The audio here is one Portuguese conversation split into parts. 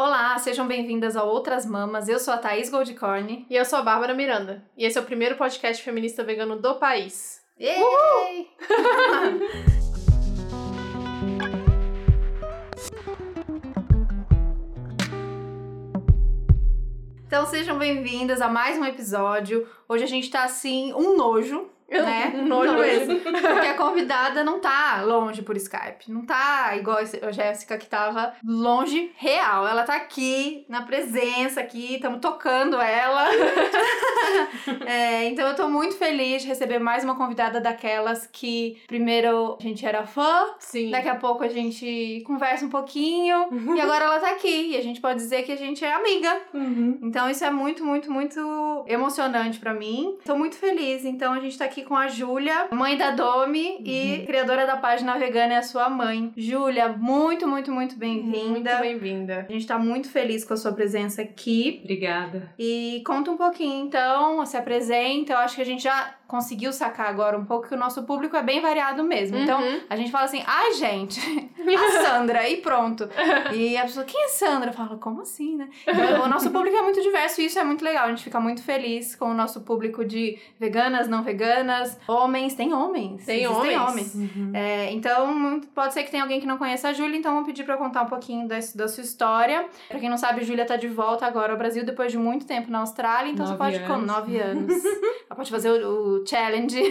Olá, sejam bem-vindas a Outras Mamas. Eu sou a Thaís Goldcorn. E eu sou a Bárbara Miranda. E esse é o primeiro podcast feminista vegano do país. Então sejam bem-vindas a mais um episódio. Hoje a gente tá assim, um nojo né? Nojo mesmo. Porque a convidada não tá longe por Skype. Não tá igual a Jéssica que tava longe real. Ela tá aqui, na presença aqui, estamos tocando ela. é, então eu tô muito feliz de receber mais uma convidada daquelas que primeiro a gente era fã, Sim. daqui a pouco a gente conversa um pouquinho e agora ela tá aqui e a gente pode dizer que a gente é amiga. Uhum. Então isso é muito, muito, muito emocionante para mim. Tô muito feliz. Então a gente tá aqui com a Júlia, mãe da Domi uhum. e criadora da página Vegana é a sua mãe. Júlia, muito, muito, muito bem-vinda. Muito bem-vinda. A gente tá muito feliz com a sua presença aqui. Obrigada. E conta um pouquinho então, se apresenta. Eu acho que a gente já conseguiu sacar agora um pouco que o nosso público é bem variado mesmo. Então, Uhum. a gente fala assim, ai, gente, a Sandra, e pronto. E a pessoa, quem é Sandra? Fala, como assim, né? Então, o nosso público é muito diverso e isso é muito legal. A gente fica muito feliz com o nosso público de veganas, não veganas, homens, tem homens. Tem homens. homens. É, então, pode ser que tenha alguém que não conheça a Júlia, então vou pedir pra contar um pouquinho desse- da sua história. Pra quem não sabe, a Júlia tá de volta agora ao Brasil depois de muito tempo na Austrália, então Nove você pode com anos. nove anos. Ela pode fazer o, challenge,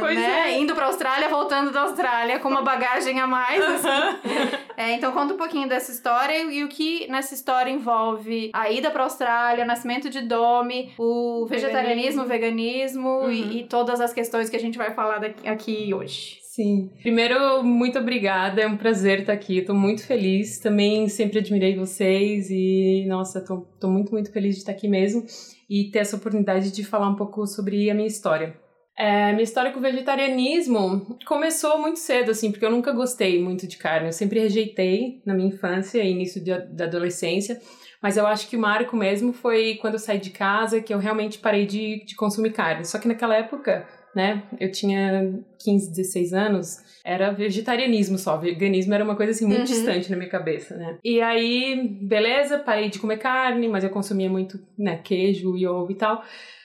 Pois né? é. Indo pra Austrália, voltando da Austrália com uma bagagem a mais. assim. É, então conta um pouquinho dessa história e, e o que nessa história envolve a ida pra Austrália, o nascimento de Domi, o vegetarianismo, o veganismo Uhum. e, e todas as questões que a gente vai falar daqui, aqui hoje. Sim. Primeiro, muito obrigada. É um prazer estar aqui. Estou muito feliz. Também sempre admirei vocês e, nossa, tô muito, muito feliz de estar aqui mesmo e ter essa oportunidade de falar um pouco sobre a minha história. É, minha história com o vegetarianismo começou muito cedo, assim, porque eu nunca gostei muito de carne. Eu sempre rejeitei na minha infância e início de, da adolescência. Mas eu acho que o marco mesmo foi quando eu saí de casa que eu realmente parei de, de consumir carne. Só que naquela época, né, eu tinha 15, 16 anos, era vegetarianismo só. Veganismo era uma coisa assim muito Uhum. distante na minha cabeça, né? E aí, beleza, parei de comer carne, mas eu consumia muito, né, queijo e ovo e tal.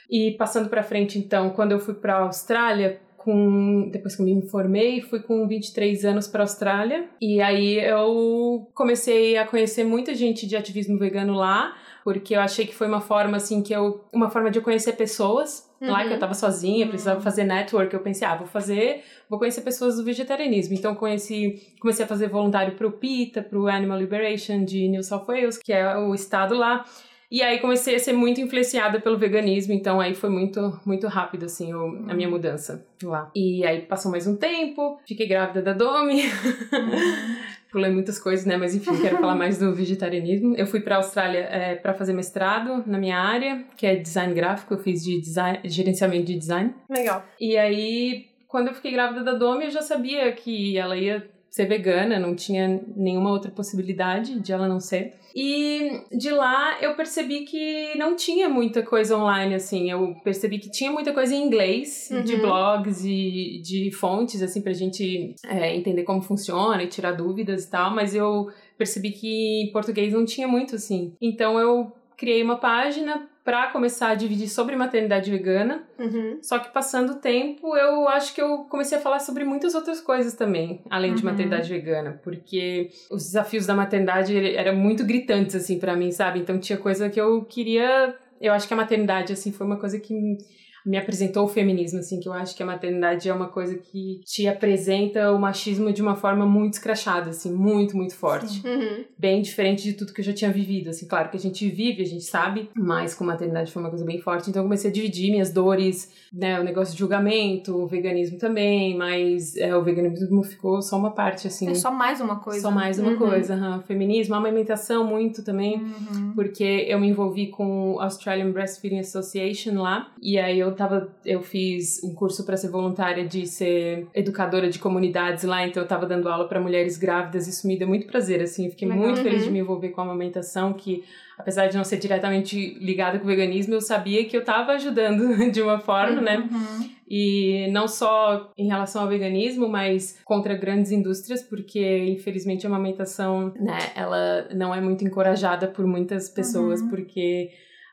E passando pra frente, então, quando eu fui pra Austrália, com depois que eu me formei, fui com 23 anos para Austrália e aí eu comecei a conhecer muita gente de ativismo vegano lá, porque eu achei que foi uma forma assim que eu uma forma de conhecer pessoas. Lá Uhum. que eu tava sozinha, precisava fazer network, eu pensei, ah, vou fazer, vou conhecer pessoas do vegetarianismo. Então conheci, comecei a fazer voluntário pro PETA, pro Animal Liberation de New South Wales, que é o estado lá. E aí comecei a ser muito influenciada pelo veganismo, então aí foi muito muito rápido assim o- a minha mudança lá. E aí passou mais um tempo, fiquei grávida da Domi. Pulei muitas coisas, né? Mas enfim, quero falar mais do vegetarianismo. Eu fui para a Austrália é, para fazer mestrado na minha área, que é design gráfico. Eu fiz de design, gerenciamento de design. Legal. E aí, quando eu fiquei grávida da Domi, eu já sabia que ela ia ser vegana, não tinha nenhuma outra possibilidade de ela não ser. E de lá eu percebi que não tinha muita coisa online, assim. Eu percebi que tinha muita coisa em inglês, de Uhum. blogs e de fontes, assim, pra gente é, entender como funciona e tirar dúvidas e tal, mas eu percebi que em português não tinha muito, assim. Então eu criei uma página pra começar a dividir sobre maternidade vegana. Uhum. Só que passando o tempo, eu acho que eu comecei a falar sobre muitas outras coisas também, além de Uhum. maternidade vegana, porque os desafios da maternidade eram muito gritantes assim pra mim, sabe? Então tinha coisa que eu queria, eu acho que a maternidade assim foi uma coisa que me apresentou o feminismo, assim, que eu acho que a maternidade é uma coisa que te apresenta o machismo de uma forma muito escrachada, assim, muito, muito forte Uhum. bem diferente de tudo que eu já tinha vivido. Assim, claro que a gente vive, a gente sabe, mas com maternidade foi uma coisa bem forte. Então eu comecei a dividir minhas dores, né? O negócio de julgamento, o veganismo também, mas é, o veganismo ficou só uma parte, assim. É só mais uma coisa. Só mais uma Uhum. coisa. aham. Feminismo, amamentação muito também. Uhum. Porque eu me envolvi com o Australian Breastfeeding Association lá, e aí eu eu tava, eu fiz um curso para ser voluntária de ser educadora de comunidades lá, então eu tava dando aula para mulheres grávidas, isso me deu muito prazer, assim, eu fiquei Legal. muito feliz de Uhum. me envolver com a amamentação, que apesar de não ser diretamente ligada com o veganismo, eu sabia que eu tava ajudando de uma forma, né? Uhum. E não só em relação ao veganismo, mas contra grandes indústrias, porque infelizmente a amamentação, né, ela não é muito encorajada por muitas pessoas, Uhum. porque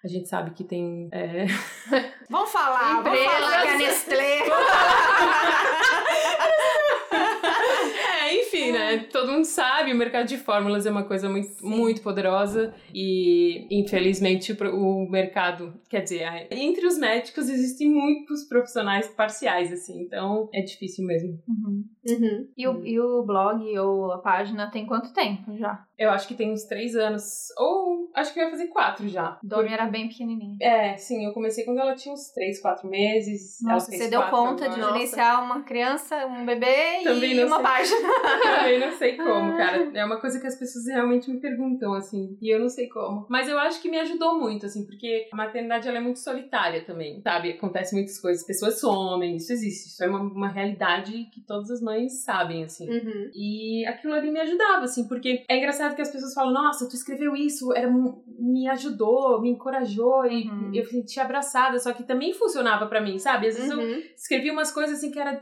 a gente sabe que tem. é, Vamos falar, vamos Empresas. falar que a Nestlé. É, enfim, né? Todo mundo sabe, o mercado de fórmulas é uma coisa muito, muito poderosa e, infelizmente, o mercado, quer dizer, entre os médicos existem muitos profissionais parciais, assim, então é difícil mesmo. Uhum. Uhum. E, o, e o blog ou a página tem quanto tempo já? Eu acho que tem uns três anos, ou acho que vai fazer quatro já. Domi era bem pequenininha. É, sim, eu comecei quando ela tinha uns três, quatro meses. Nossa, você deu conta de agora. Nossa. gerenciar uma criança, um bebê Também e não uma sei. página. Também não sei como, cara. É uma coisa que as pessoas realmente me perguntam, assim, e eu não sei como. Mas eu acho que me ajudou muito, assim, porque a maternidade ela é muito solitária também, sabe? Acontece muitas coisas, pessoas somem, isso existe, isso é uma, uma realidade que todas as mães sabem, assim. Uhum. E aquilo ali me ajudava, assim, porque é engraçado que as pessoas falam, nossa, tu escreveu isso, era, me ajudou, me encorajou, e Uhum. eu me senti abraçada, só que também funcionava pra mim, sabe? Às vezes eu Uhum. escrevi umas coisas assim que eram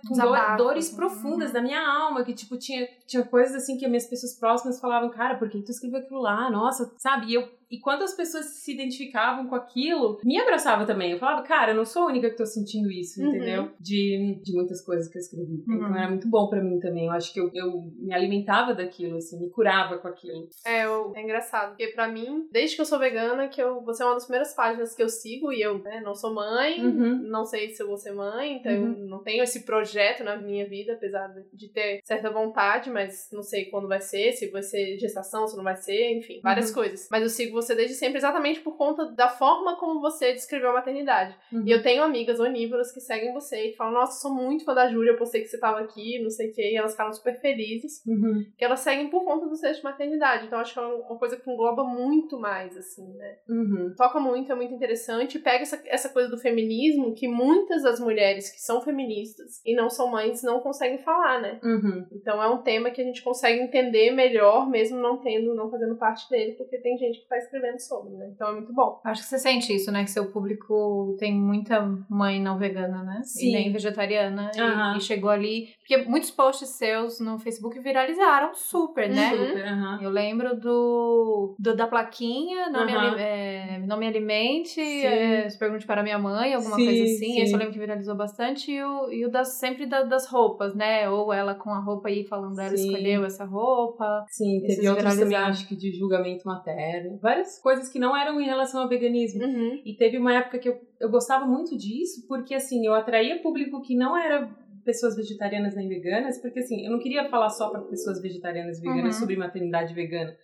dores assim. profundas Uhum. da minha alma, que tipo, tinha, tinha coisas assim que as minhas pessoas próximas falavam, cara, por que tu escreveu aquilo lá? Nossa, sabe? E eu. E quando as pessoas se identificavam com aquilo, me abraçava também. Eu falava, cara, eu não sou a única que tô sentindo isso, Uhum. entendeu? De, de muitas coisas que eu escrevi. Uhum. Então era muito bom pra mim também. Eu acho que eu, eu me alimentava daquilo, assim, me curava com aquilo. É, eu- é engraçado, porque pra mim, desde que eu sou vegana, que eu, você é uma das primeiras páginas que eu sigo e eu né, não sou mãe, Uhum. não sei se eu vou ser mãe, então Uhum. eu não tenho esse projeto na minha vida, apesar de ter certa vontade, mas não sei quando vai ser, se vai ser gestação, se não vai ser, enfim, várias Uhum. coisas. Mas eu sigo você desde sempre exatamente por conta da forma como você descreveu a maternidade. Uhum. E eu tenho amigas onívoras que seguem você e falam, nossa, sou muito fã da Júlia, eu postei que você tava aqui, não sei o que, e elas ficaram super felizes Uhum. que elas seguem por conta do sexo de maternidade. Então, acho que é uma coisa que engloba muito mais, assim, né? Uhum. Toca muito, é muito interessante. Pega essa, essa coisa do feminismo que muitas das mulheres que são feministas e não são mães não conseguem falar, né? Uhum. Então, é um tema que a gente consegue entender melhor, mesmo não tendo, não fazendo parte dele, porque tem gente que tá escrevendo sobre, né? Então, é muito bom. Acho que você sente isso, né? Que seu público tem muita mãe não vegana, né? Sim. E nem vegetariana. e- Aham. E, chegou ali. Porque muitos posts seus no Facebook viralizaram super, né? Uhum. Super, aham. Eu lembro do, do da plaquinha, não, me, é, não me alimente, é, se pergunte para minha mãe, alguma Sim, coisa assim. Esse sim. eu lembro que viralizou bastante. E o, e o das, sempre da- das roupas, né? Ou ela com a roupa aí falando, ela Sim. escolheu essa roupa. Sim, teve outros também, acho que de julgamento materno. Várias coisas que não eram em relação ao veganismo. Uhum. E teve uma época que eu, eu gostava muito disso, porque assim, eu atraía público que não era pessoas vegetarianas nem veganas, porque assim, eu não queria falar só para pessoas vegetarianas e veganas Uhum. sobre maternidade vegana.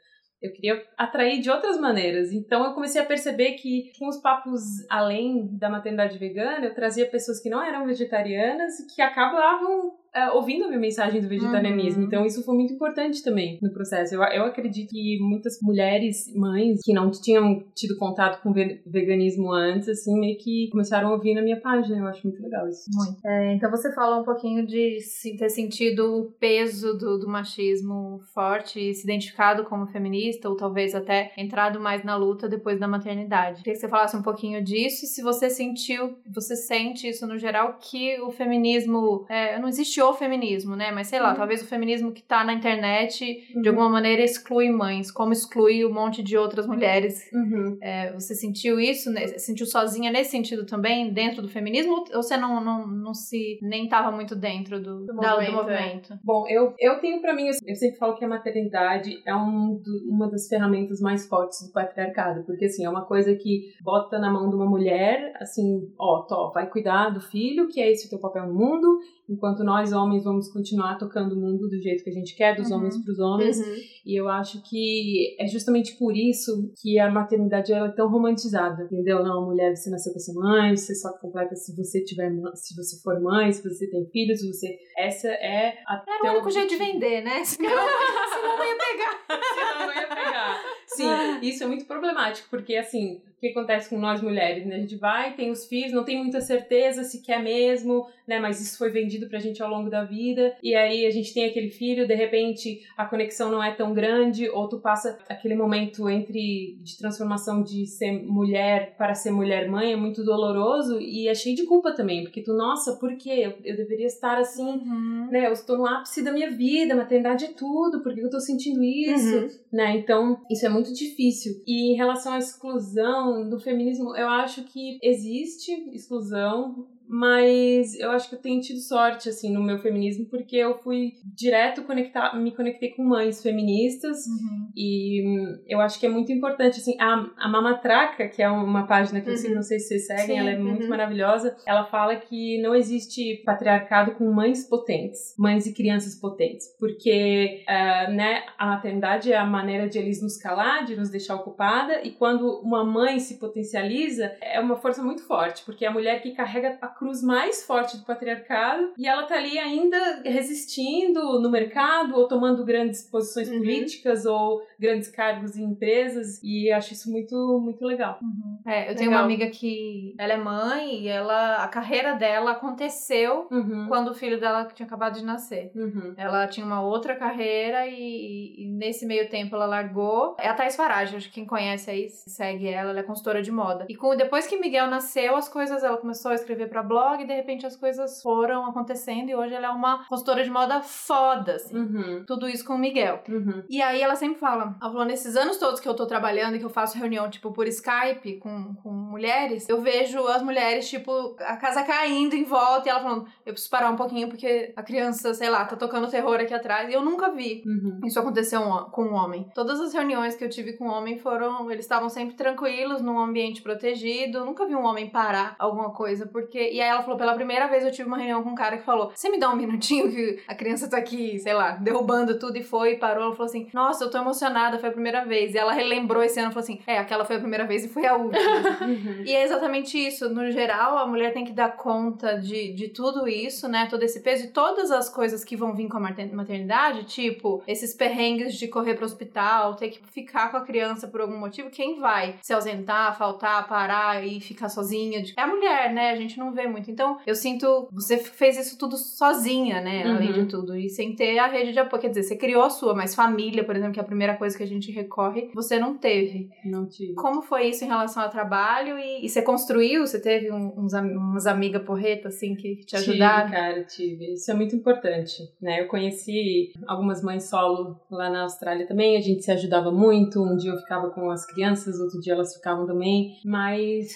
Eu queria atrair de outras maneiras. Então eu comecei a perceber que com os papos além da maternidade vegana, eu trazia pessoas que não eram vegetarianas e que acabavam é, ouvindo a minha mensagem do vegetarianismo. Uhum. Então isso foi muito importante também no processo. Eu, eu acredito que muitas mulheres, mães, que não tinham tido contato com ve- veganismo antes, assim, meio que começaram a ouvir na minha página. Eu acho muito legal isso. Muito. É, então você fala um pouquinho de ter sentido o peso do, do machismo forte e se identificado como feminista, ou talvez até entrado mais na luta depois da maternidade. Queria que você falasse um pouquinho disso e se você sentiu, você sente isso no geral, que o feminismo. é, não existe o feminismo, né? Mas sei lá, Uhum. talvez o feminismo que tá na internet de alguma maneira exclui mães, como exclui um monte de outras mulheres Uhum. é, você sentiu isso? né? Sentiu sozinha nesse sentido também, dentro do feminismo? Ou você não, não, não se nem estava muito dentro do, Do da- do movimento, movimento? Bom, eu, eu tenho pra mim, eu sempre falo que a maternidade é um do- uma das ferramentas mais fortes do patriarcado, porque assim, é uma coisa que bota na mão de uma mulher, assim, ó, tó, vai cuidar do filho, que é esse o teu papel no mundo, enquanto nós homens vamos continuar tocando o mundo do jeito que a gente quer, dos Uhum. homens pros homens. Uhum. E eu acho que é justamente por isso que a maternidade é tão romantizada, entendeu? Não, mulher, você nasceu pra ser mãe, você só completa se você tiver, se você for mãe, se você tem filhos, se você essa é a Era o único jeito de vender, né? Senão, senão não ia pegar. Senão não ia pegar. Sim, Isso é muito problemático, porque assim, que acontece com nós mulheres, né? A gente vai, tem os filhos, não tem muita certeza se quer mesmo, né? Mas isso foi vendido pra gente ao longo da vida. E aí a gente tem aquele filho, de repente a conexão não é tão grande, ou tu passa aquele momento entre de transformação de ser mulher para ser mulher mãe, é muito doloroso e é cheio de culpa também, porque tu, nossa, por quê? Eu, eu deveria estar assim, Uhum. né? Eu estou no ápice da minha vida, maternidade é tudo, por que eu tô sentindo isso? Uhum. né? Então, isso é muito difícil. E em relação à exclusão do feminismo, eu acho que existe exclusão, mas eu acho que eu tenho tido sorte assim no meu feminismo porque eu fui direto conectar, me conectei com mães feministas Uhum. e hum, eu acho que é muito importante assim, a, a Mama Traca, que é uma página que eu Uhum. sigo, não sei se vocês seguem, Sim, ela é muito uhum. maravilhosa. Ela fala que não existe patriarcado com mães potentes, mães e crianças potentes, porque ah, né, a maternidade é a maneira de eles nos calar, de nos deixar ocupada, e quando uma mãe se potencializa, é uma força muito forte, porque é a mulher que carrega a cruz mais forte do patriarcado e ela tá ali ainda resistindo no mercado ou tomando grandes posições Uhum. políticas ou grandes cargos em empresas e acho isso muito muito legal. É, eu tenho Legal. uma amiga que ela é mãe e ela a carreira dela aconteceu Uhum. quando o filho dela tinha acabado de nascer. Uhum. Ela tinha uma outra carreira e, e nesse meio tempo ela largou. É a Thais Farage, acho que quem conhece aí segue ela, ela é consultora de moda. E com, depois que Miguel nasceu, as coisas, ela começou a escrever pra blog e de repente as coisas foram acontecendo e hoje ela é uma consultora de moda foda, assim. Uhum. Tudo isso com o Miguel. Uhum. E aí ela sempre fala, ela falou, nesses anos todos que eu tô trabalhando e que eu faço reunião, tipo, por Skype com, com mulheres, eu vejo as mulheres, tipo, a casa caindo em volta e ela falando, eu preciso parar um pouquinho porque a criança, sei lá, tá tocando terror aqui atrás. E eu nunca vi Uhum. isso acontecer um- com um homem. Todas as reuniões que eu tive com um homem foram, eles estavam sempre tranquilos, num ambiente protegido. Eu nunca vi um homem parar alguma coisa, porque. E aí ela falou, pela primeira vez eu tive uma reunião com um cara que falou: Você me dá um minutinho que a criança tá aqui, sei lá, derrubando tudo e foi, e parou. Ela falou assim: Nossa, eu tô emocionada, foi a primeira vez. E ela relembrou esse ano e falou assim: É, aquela foi a primeira vez e foi a última. Uhum. E é exatamente isso. No geral, a mulher tem que dar conta de, de tudo isso, né? Todo esse peso e todas as coisas que vão vir com a mater- maternidade, tipo, esses perrengues de correr pro hospital, ter que ficar com a criança por algum motivo. Quem vai se ausentar, faltar, parar e ficar sozinha? É a mulher, né? A gente não vê muito. Então, eu sinto. Você fez isso tudo sozinha, né? Além Uhum. de tudo. E sem ter a rede de apoio. Quer dizer, você criou a sua, mas família, por exemplo, que é a primeira coisa que a gente recorre, você não teve. Não tive. Como foi isso em relação ao trabalho? E, e você construiu? Você teve um- uns, umas amigas porreta, assim, que te ajudaram? Tive, cara, tive. Isso é muito importante, né? Eu conheci algumas mães solo lá na Austrália também, a gente se ajudava muito. Um dia eu ficava com as crianças, outro dia elas ficavam também. Mas,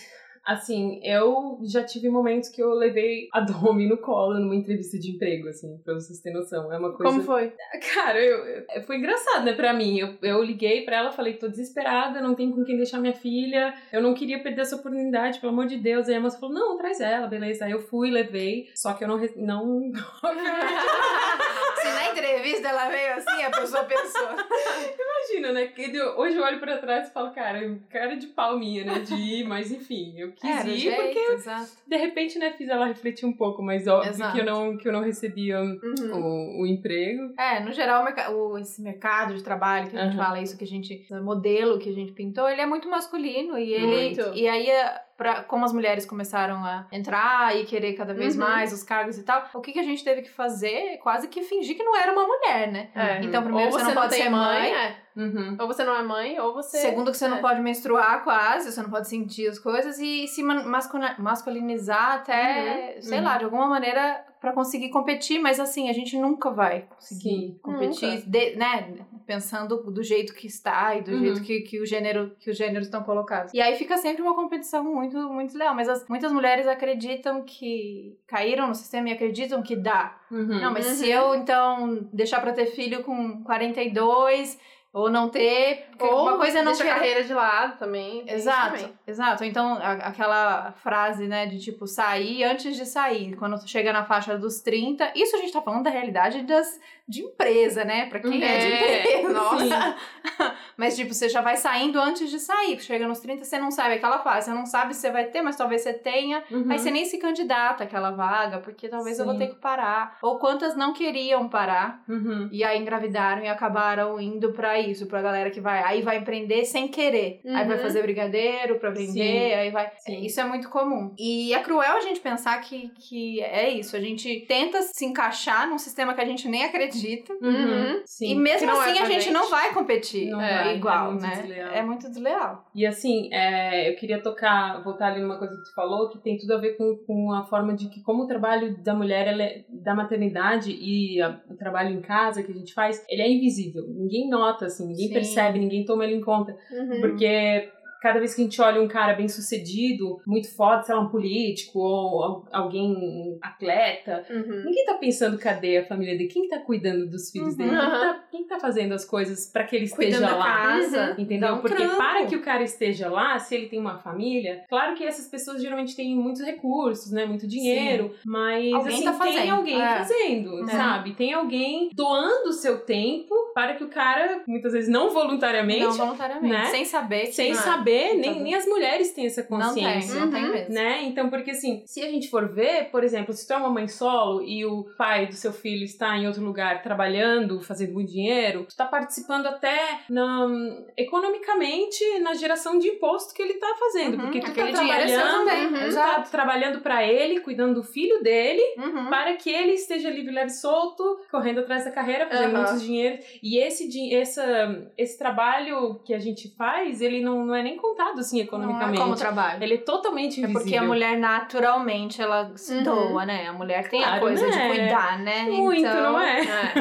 assim, eu já tive momentos que eu levei a Domi no colo numa entrevista de emprego, assim, pra vocês terem noção. É uma coisa... Como foi? Cara, eu, eu- foi engraçado, né, pra mim. Eu, eu liguei pra ela, falei, tô desesperada, não tenho com quem deixar minha filha, eu não queria perder essa oportunidade, pelo amor de Deus. Aí a moça falou, não, traz ela, beleza. Aí eu fui, levei, só que eu não... não Se na entrevista ela veio assim, a pessoa pensou. Imagina, né? que hoje eu olho pra trás e falo, cara, cara de pau minha, né, de ir, mas enfim, eu quis Era ir jeito, porque, exato. de repente, né, fiz ela refletir um pouco, mas óbvio Exato. que eu, não, que eu não recebia Uhum. o, o emprego. É, no geral, o esse mercado de trabalho que a gente Aham. fala, isso que a gente. o modelo que a gente pintou, ele é muito masculino. E ele. Muito. E aí, é, pra, como as mulheres começaram a entrar e querer cada vez Uhum. mais os cargos e tal, o que, que a gente teve que fazer? Quase que fingir que não era uma mulher, né? É. Então, primeiro, ou você você não pode tem ser mãe. é. Uhum. Ou você não é mãe, ou você. Segundo, que você não é. pode menstruar quase, você não pode sentir as coisas e se masculinizar até, Uhum, sei uhum. lá, de alguma maneira pra conseguir competir, mas assim, a gente nunca vai conseguir Sim, competir, de- né? Pensando do jeito que está e do Uhum. jeito que, que, o gênero, que os gêneros estão colocados. E aí fica sempre uma competição muito, muito leal. Mas as- muitas mulheres acreditam que caíram no sistema e acreditam que dá. Uhum. Não, mas Uhum. se eu então deixar pra ter filho com 42 ou não ter, Ou uma coisa é não deixa a carreira de lado também. isso Exato, também. exato. Então, a- aquela frase, né, de tipo, sair antes de sair, quando tu chega na faixa dos 30, isso a gente tá falando da realidade das, de empresa, né? Pra quem é, de É, empresa. nossa. Mas, tipo, você já vai saindo antes de sair. Chega nos 30, você não sabe aquela fase. Você não sabe se você vai ter, mas talvez você tenha. Uhum. Aí você nem se candidata àquela vaga, porque talvez eu vou Sim. ter que parar. Ou quantas não queriam parar. Uhum. E aí engravidaram e acabaram indo pra isso, pra galera que vai. Aí vai empreender sem querer. Aí vai Uhum. fazer brigadeiro pra vender, Sim. aí vai. Sim. Isso é muito comum. E é cruel a gente pensar que, que é isso. A gente tenta se encaixar num sistema que a gente nem acredita. Uhum. Sim. E mesmo é assim pra a gente, gente. não vai competir Não é, vai, igual, é muito né? desleal. É muito desleal. E assim, é, eu queria tocar, voltar ali numa coisa que tu falou, que tem tudo a ver com, com a forma de que como o trabalho da mulher, ela é- da maternidade e a- o trabalho em casa que a gente faz, ele é invisível. Ninguém nota, assim, ninguém Sim. percebe, ninguém toma ele em conta. Uhum. Porque cada vez que a gente olha um cara bem sucedido, muito foda, sei lá, um político ou al- alguém atleta, Uhum. ninguém tá pensando cadê a família dele, quem tá cuidando dos filhos Uhum. dele, quem, Aham. tá, quem tá fazendo as coisas pra que ele esteja Cuidando da lá. casa. Entendeu? Dá um Porque trampo. para que o cara esteja lá, se ele tem uma família, claro que essas pessoas geralmente têm muitos recursos, né? Muito dinheiro, mas Alguém assim, tá tem alguém É. fazendo, É. sabe? Tem alguém doando o seu tempo para que o cara, muitas vezes não voluntariamente, Não voluntariamente. né? Sem saber. sem Ah, saber, nem, tá nem as mulheres têm essa Não tem, consciência. não tem Uhum. mesmo. Né? Então, porque assim, se a gente for ver, por exemplo, se tu é uma mãe solo e o pai do seu filho está em outro lugar trabalhando, fazendo muito dinheiro, tu tá participando até na, economicamente na geração de imposto que ele tá fazendo. Uhum, porque tu tá aquele é seu trabalhando, também. uhum, tu tá Exato. trabalhando pra ele, cuidando do filho dele, Uhum. para que ele esteja livre, leve, solto, correndo atrás da carreira, fazendo muitos dinheiros. E esse, essa, esse trabalho que a gente faz, ele não, não é nem contado assim Não economicamente. é como trabalho. Ele é totalmente É invisível. porque a mulher naturalmente ela se Uhum. doa, né? A mulher tem a Claro, coisa de né? cuidar, né? Muito, então, não é? É.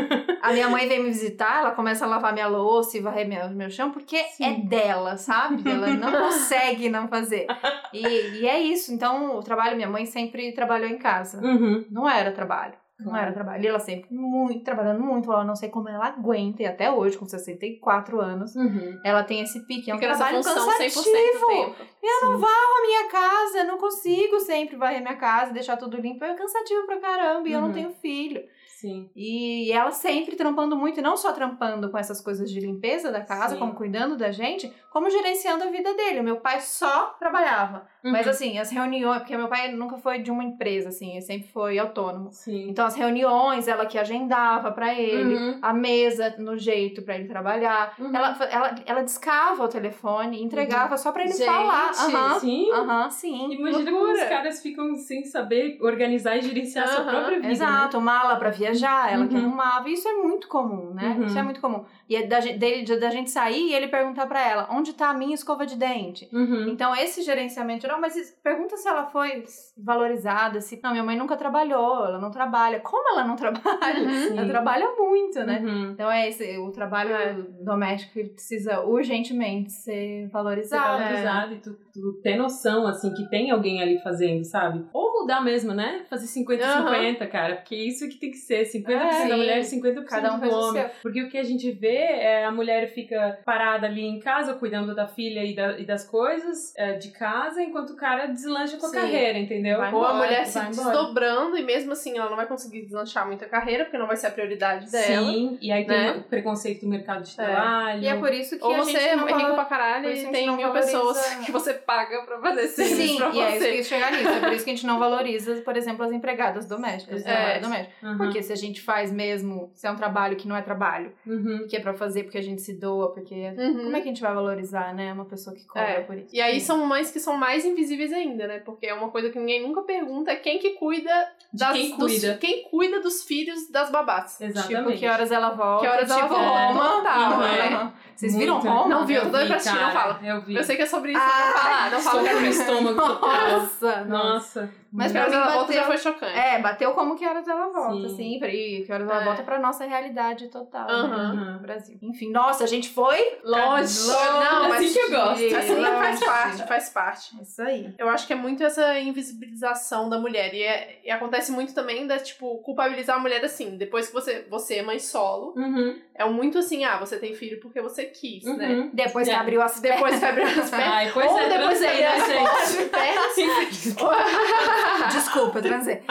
A minha mãe vem me visitar, ela começa a lavar minha louça e varrer meu, meu chão, porque Sim. é dela, sabe? Ela não consegue não fazer. E, e é isso. Então, o trabalho, minha mãe sempre trabalhou em casa. Uhum. Não era trabalho. Não era trabalho. E ela sempre muito, trabalhando muito. Eu não sei como ela aguenta. E até hoje, com 64 anos, Uhum. ela tem esse pique. É um Fica trabalho cansativo. 100% do tempo. Eu não varro a minha casa, eu não consigo sempre varrer minha casa, deixar tudo limpo. É cansativo pra caramba e eu não Uhum. tenho filho. Sim. E ela sempre trampando muito, e não só trampando com essas coisas de limpeza da casa, Sim. como cuidando da gente, como gerenciando a vida dele. Meu pai só trabalhava. Mas Uhum. assim, as reuniões, porque meu pai nunca foi de uma empresa, assim, ele sempre foi autônomo. Sim. Então as reuniões, ela que agendava pra ele, Uhum. a mesa no jeito pra ele trabalhar. Uhum. Ela, ela, ela discava o telefone e entregava só pra ele Gente, falar. Aham, Sim. aham, sim. Imagina como os caras ficam sem saber organizar e gerenciar a sua própria vida. Exato, mala pra viajar, ela que Uhum. arrumava. Isso é muito comum, né? Uhum. Isso é muito comum. E é da, dele, de- da gente sair e ele perguntar pra ela, onde tá a minha escova de dente? Uhum. Então, esse gerenciamento geral, mas pergunta se ela foi valorizada, se. Não, minha mãe nunca trabalhou, ela não trabalha. Como ela não trabalha? Sim. Ela trabalha muito, né? Uhum. Então é esse, o trabalho É. doméstico que precisa urgentemente ser Ser valorizado. valorizado e tu, tu ter noção, assim, que tem alguém ali fazendo, sabe? Ou mudar mesmo, né? Fazer 50-50, cara. Porque isso que tem que ser. 50% É, da mulher e sim. 50% Cada um do homem. Porque o que a gente vê é a mulher fica parada ali em casa, cuidando da filha e, da- e das coisas é, de casa, enquanto o cara deslancha com a Sim. carreira, entendeu? Vai Ou a embora, mulher se vai embora. desdobrando e mesmo assim ela não vai conseguir deslanchar muito a carreira, porque não vai ser a prioridade dela. Sim, e aí tem né? o preconceito do mercado de É. trabalho. E é por isso que Ou a você gente é não rico valor- pra caralho e a tem mil valoriza- pessoas que você paga pra fazer serviço Sim, pra e é isso você. chegar nisso. É por isso que a gente não valoriza, por exemplo, as empregadas domésticas, É. doméstico. Uhum, Porque se a gente faz mesmo, se é um trabalho que não é trabalho, uhum. que é pra fazer porque a gente se doa, porque. Uhum. Como é que a gente vai valorizar, né? Uma pessoa que cobra É. por isso. E aí são mães que são mais invisíveis ainda, né? Porque é uma coisa que ninguém nunca pergunta, é quem que cuida De das, quem dos- cuida. quem cuida dos filhos das babás. Exatamente. Tipo, que horas ela volta. Que horas ela tipo, volta, Roma. tal, Aham. é. Vocês viram Muito. Roma? Não vi, eu tô Eu doida vi, pra assistir, não fala. Eu vi. Eu sei que é sobre isso, Ah, não falar, não fala Soco no estômago total. Nossa, nossa. Mas Que pra mim ela volta bateu- já foi chocante. É, bateu como que horas ela volta, Sim. sim. E que horas ela É. volta pra nossa realidade total, Aham. né? No Brasil. Enfim, nossa, a gente foi Longe. Longe. Não, mas Assim que eu gosto. Assim faz Longe. parte, faz parte. Isso aí. Eu acho que é muito essa invisibilização da mulher. E, é- e acontece muito também da, tipo, culpabilizar a mulher assim. Depois que você, você é mãe solo, Uhum. é muito assim, ah, você tem filho porque você quis, né? Uhum. Depois que É. abriu as Depois vai abrir as pernas. Ai, pois Ou é, depois transei, vai né, abrir gente? as pernas. Desculpa, eu transei.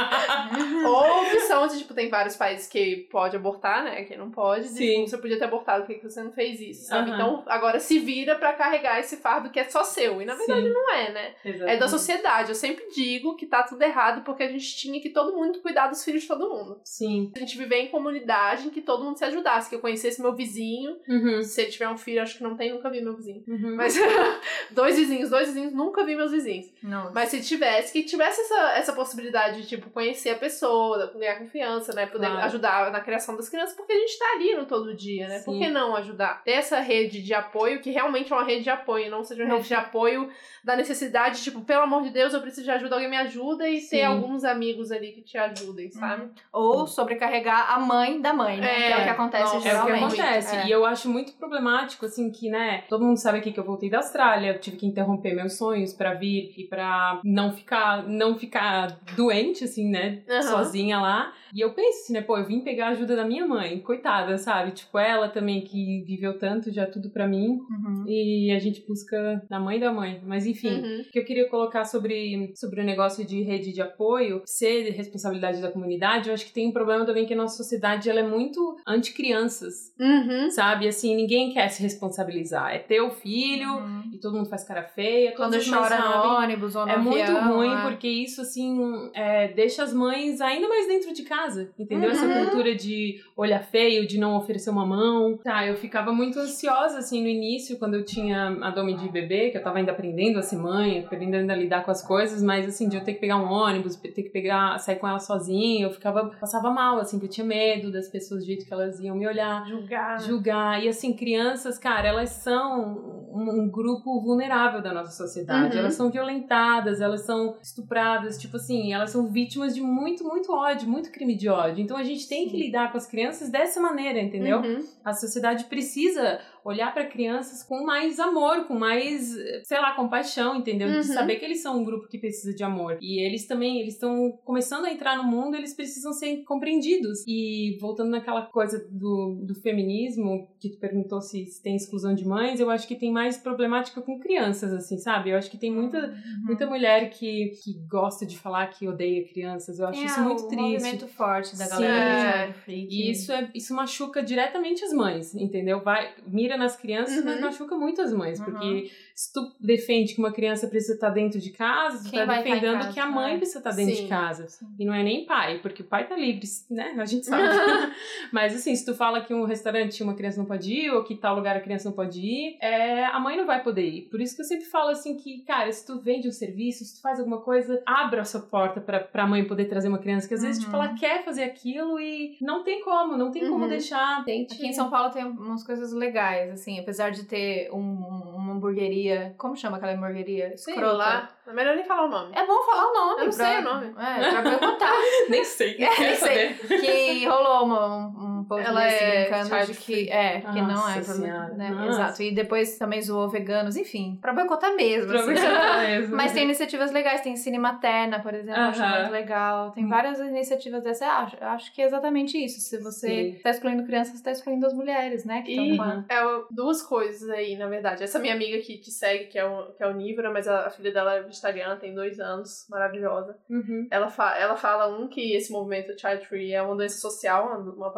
Ou a opção de, tipo, tem vários países que pode abortar, né? Que não pode. Sim. Você podia ter abortado, por que que você não fez isso, sabe? Aham. Então, agora se vira pra carregar esse fardo que é só seu. E na verdade Sim. não é, né? É da Exatamente. sociedade. Eu sempre digo que tá tudo errado porque a gente tinha que todo mundo cuidar dos filhos de todo mundo. Sim. A gente viver em comunidade em que todo mundo se ajudasse. Que eu conhecesse meu vizinho. Uhum. Se ele tiver um filho, acho que não tem, nunca vi meu vizinho. Uhum. Mas dois vizinhos, dois vizinhos, nunca vi meus vizinhos. Não. Mas se tivesse, que tivesse essa, essa possibilidade de, tipo, conhecer a pessoa, ganhar confiança, né? Poder Claro. ajudar na criação das crianças, porque a gente tá ali no todo dia, né? Por Sim. que não ajudar? Ter essa rede de apoio, que realmente é uma rede de apoio, não seja uma rede de apoio da necessidade, tipo, pelo amor de Deus, eu preciso de ajuda, alguém me ajuda, e Sim. ter alguns amigos ali que te ajudem, sabe? Ou sobrecarregar a mãe da mãe, né? É, que é o que acontece nossa, É o que geralmente. acontece. É. E eu acho muito problemático, assim, que, né, todo mundo sabe aqui que eu voltei da Austrália, tive que interromper meus sonhos pra vir e pra não ficar, não ficar doente, assim, né, Aham. sozinha lá. E eu penso assim, né, pô, eu vim pegar a ajuda da minha mãe, coitada, sabe? Tipo, ela também que viveu tanto, já tudo pra mim. Uhum. E a gente busca na mãe da mãe. Mas enfim, Uhum. o que eu queria colocar sobre, sobre o negócio de rede de apoio ser responsabilidade da comunidade, eu acho que tem um problema também que a nossa sociedade ela é muito anti-crianças, Uhum. sabe? Assim, ninguém quer se responsabilizar. É teu filho Uhum. e todo mundo faz cara feia. Quando chora no ônibus ou no É muito avião, ruim, é. porque isso, assim, é, deixa as mães ainda mais dentro de casa, entendeu? Essa Uhum. cultura de olhar feio, de não oferecer uma mão. Tá, eu ficava muito ansiosa, assim, no início, quando eu tinha a dome de bebê, que eu tava ainda aprendendo a ser mãe, aprendendo a lidar com as coisas, mas, assim, de eu ter que pegar um ônibus, ter que pegar, sair com ela sozinha, eu ficava, passava mal, assim, porque eu tinha medo das pessoas, do jeito que elas iam me olhar Julgar. julgar. E assim, crianças, cara, elas são um, um grupo vulnerável da nossa sociedade. Uhum. Elas são violentadas, elas são estupradas, tipo assim, elas são vítimas de muito, muito ódio, muito crime de ódio. Então a gente tem que lidar com as crianças dessa maneira, entendeu? Uhum. A sociedade precisa olhar para crianças com mais amor, com mais, sei lá, compaixão, entendeu? Uhum. De saber que eles são um grupo que precisa de amor. E eles também, eles estão começando a entrar no mundo, eles precisam ser compreendidos. E voltando naquela coisa do, do feminismo, que tu perguntou se, se tem exclusão de mães, eu acho que tem mais problemática com crianças, assim, sabe? Eu acho que tem muita, Uhum. muita mulher que, que gosta de falar que odeia crianças. Eu acho Tem isso muito triste. movimento forte da Sim. galera. É. Child Free, que- E isso, é, isso machuca diretamente as mães, entendeu? Vai, mira nas crianças, Uhum. mas machuca muito as mães. Uhum. Porque se tu defende que uma criança precisa estar dentro de casa, tu Quem tá em defendendo casa? que a mãe É. precisa estar dentro Sim. de casa. Sim. E não é nem pai, porque o pai tá livre, né? A gente sabe. mas assim, se tu fala que um restaurante uma criança não pode ir, ou que tal lugar a criança não pode ir, é, a mãe não vai poder ir. Por isso que eu sempre falo assim que, cara, se tu vende um serviço, se tu faz alguma coisa, abra a sua porta pra, pra mãe poder trazer uma criança. Que às vezes, Uhum. tipo, ela quer fazer aquilo e não tem como, não tem como Uhum. deixar. Aqui em São Paulo tem umas coisas legais, assim, apesar de ter um- uma hamburgueria. Como chama aquela hamburgueria? Lá. É melhor nem falar o nome. É bom falar o nome. Eu não pra- sei o nome. É, pra perguntar. Nem sei. É, nem sei. que rolou uma, um, Ela é brincando child de que, free. é, que não é. Senhora, Né? nossa. Exato. E depois também zoou veganos, enfim, pra boicotar mesmo. Pra assim. boicotar mesmo. Mas tem iniciativas legais, tem Cine Materna, por exemplo, eu acho Aham. muito legal. Tem Hum. várias iniciativas dessas. Eu acho, acho que é exatamente isso. Se você Sim. tá excluindo crianças, você tá excluindo as mulheres, né? Que E estão com a- é duas coisas aí, na verdade. Essa minha amiga que te segue, que é, o, que é onívora, mas a, a filha dela é vegetariana, tem dois anos, maravilhosa. Uhum. Ela, fa ela fala, um, que esse movimento Child Free é uma doença social, uma, uma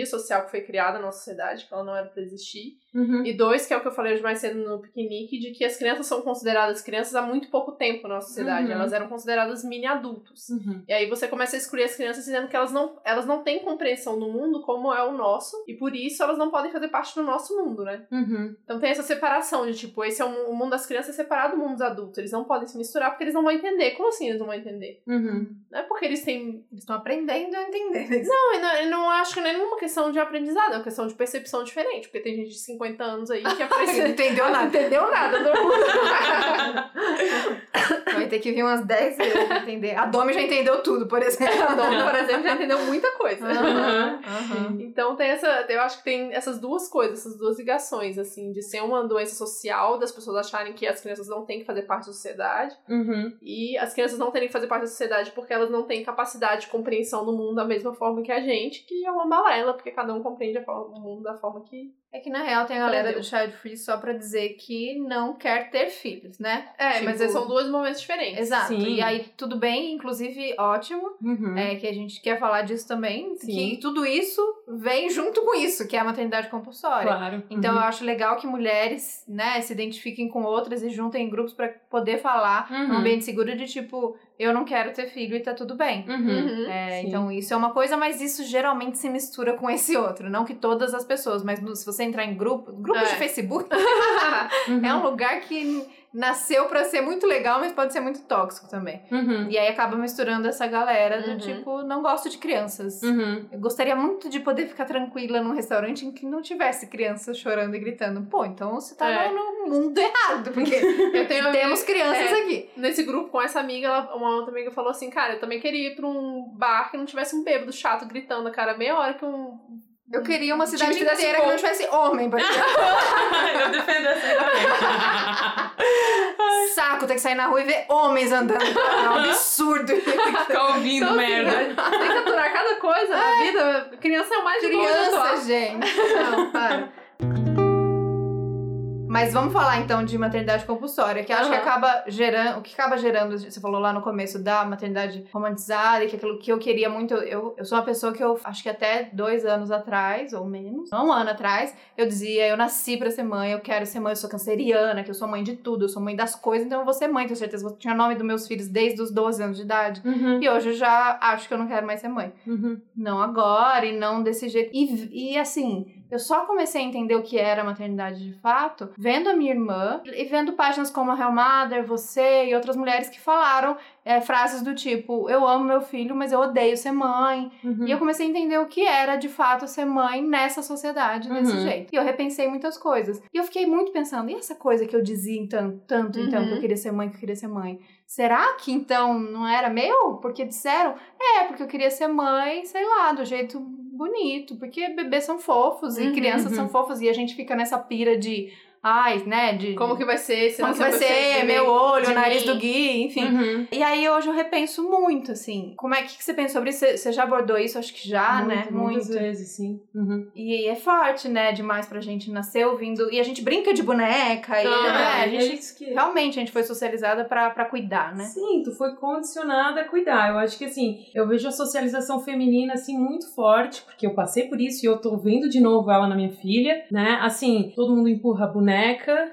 patologia social que foi criada na sociedade, que ela não era pra existir. Uhum. E dois, que é o que eu falei hoje mais cedo no piquenique, de que as crianças são consideradas crianças há muito pouco tempo na sociedade. Uhum. Elas eram consideradas mini adultos. Uhum. E aí você começa a excluir as crianças dizendo que elas não, elas não têm compreensão do mundo como é o nosso, e por isso elas não podem fazer parte do nosso mundo, né? Uhum. Então tem essa separação de tipo, esse é o, o mundo das crianças é separado do mundo dos adultos. Eles não podem se misturar porque eles não vão entender. Como assim eles não vão entender? Uhum. Não é porque eles têm. Eles estão aprendendo a entender. Não, eu não, eu não acho que não é nenhuma questão de aprendizado, é uma questão de percepção diferente. Porque tem gente de 50 anos aí que Não apareceu. entendeu Não nada. entendeu nada do mundo. Vai ter que vir umas 10 vezes pra entender. A Domi já entendeu tudo, por exemplo. A Dom, por exemplo, já entendeu muita coisa. Aham, aham. Então tem essa, eu acho que tem essas duas coisas, essas duas ligações, assim, de ser uma doença social, das pessoas acharem que as crianças não têm que fazer parte da sociedade, Uhum. e as crianças não terem que fazer parte da sociedade porque elas não têm capacidade de compreensão do mundo da mesma forma que a gente, que é uma balela, porque cada um compreende o mundo da forma que, É que na real tem a galera do Child Free só pra dizer que não quer ter filhos, né? É, Tipo, mas são dois momentos diferentes. Exato. Sim. E aí tudo bem, inclusive ótimo, Uhum. é que a gente quer falar disso também, Sim. que tudo isso vem junto com isso, que é a maternidade compulsória. Claro. Então Uhum. eu acho legal que mulheres, né, se identifiquem com outras e juntem em grupos pra poder falar Uhum. num ambiente seguro de tipo, eu não quero ter filho e tá tudo bem. Uhum. Uhum. É, então isso é uma coisa, mas isso geralmente se mistura com esse outro. Não que todas as pessoas, mas no- se você entrar em grupo, grupos É. de Facebook, Uhum. é um lugar que nasceu pra ser muito legal, mas pode ser muito tóxico também. Uhum. E aí acaba misturando essa galera do Uhum. tipo, não gosto de crianças. Uhum. Eu gostaria muito de poder ficar tranquila num restaurante em que não tivesse crianças chorando e gritando. Pô, então você tá É. no mundo errado, porque Eu tenho temos crianças é. aqui. Nesse grupo com essa amiga, ela- uma outra amiga falou assim: Cara, eu também queria ir pra um bar que não tivesse um bêbado chato gritando a cara meia hora que um. Eu queria uma cidade inteira que não tivesse homem. pra- Eu defendo essa também. Saco ter que sair na rua e ver homens andando. É um absurdo. Ficar ouvindo Então, merda. Tem que aturar cada coisa na vida. Criança é o mais. Criança, gente. Não, para. Mas vamos falar então de maternidade compulsória, que acho que acaba gerando, o que acaba gerando, você falou lá no começo da maternidade romantizada, e que aquilo que eu queria muito, eu, eu sou uma pessoa que eu acho que até dois anos atrás, ou menos, não um ano atrás, eu dizia, eu nasci pra ser mãe, eu quero ser mãe, eu sou canceriana, que eu sou mãe de tudo, eu sou mãe das coisas, então eu vou ser mãe, tenho certeza, eu tinha o nome dos meus filhos desde os 12 anos de idade. Uhum. E hoje eu já acho que eu não quero mais ser mãe. Uhum. Não agora e não desse jeito. E, e assim, eu só comecei a entender o que era maternidade de fato vendo a minha irmã e vendo páginas como a Real Mother, você e outras mulheres que falaram é, frases do tipo: Eu amo meu filho, mas eu odeio ser mãe. Uhum. E eu comecei a entender o que era de fato ser mãe nessa sociedade, desse Uhum. jeito. E eu repensei muitas coisas. E eu fiquei muito pensando: e essa coisa que eu dizia então, tanto então que eu Uhum. queria ser mãe, que eu queria ser mãe? Será que então não era meu? Porque disseram? É, porque eu queria ser mãe, sei lá, do jeito bonito. Porque bebês são fofos e Uhum, crianças são uhum. fofos. E a gente fica nessa pira de. Ai, né? De, Como que vai ser? Se como que vai ser? bebê Meu olho, o nariz mim? do Gui, enfim. Uhum. E aí hoje eu repenso muito, assim. Como é que você pensa sobre isso? Você- já abordou isso? Acho que já, né? Muito, Muitas vezes, sim. Uhum. E é forte, né? Demais pra gente nascer ouvindo. E a gente brinca de boneca. E, Ah, né, a é gente isso que... realmente a gente foi socializada pra, pra cuidar, né? Sim, tu foi condicionada a cuidar. Eu acho que assim, eu vejo a socialização feminina assim muito forte, porque eu passei por isso e eu tô vendo de novo ela na minha filha, né? Assim, todo mundo empurra a boneca,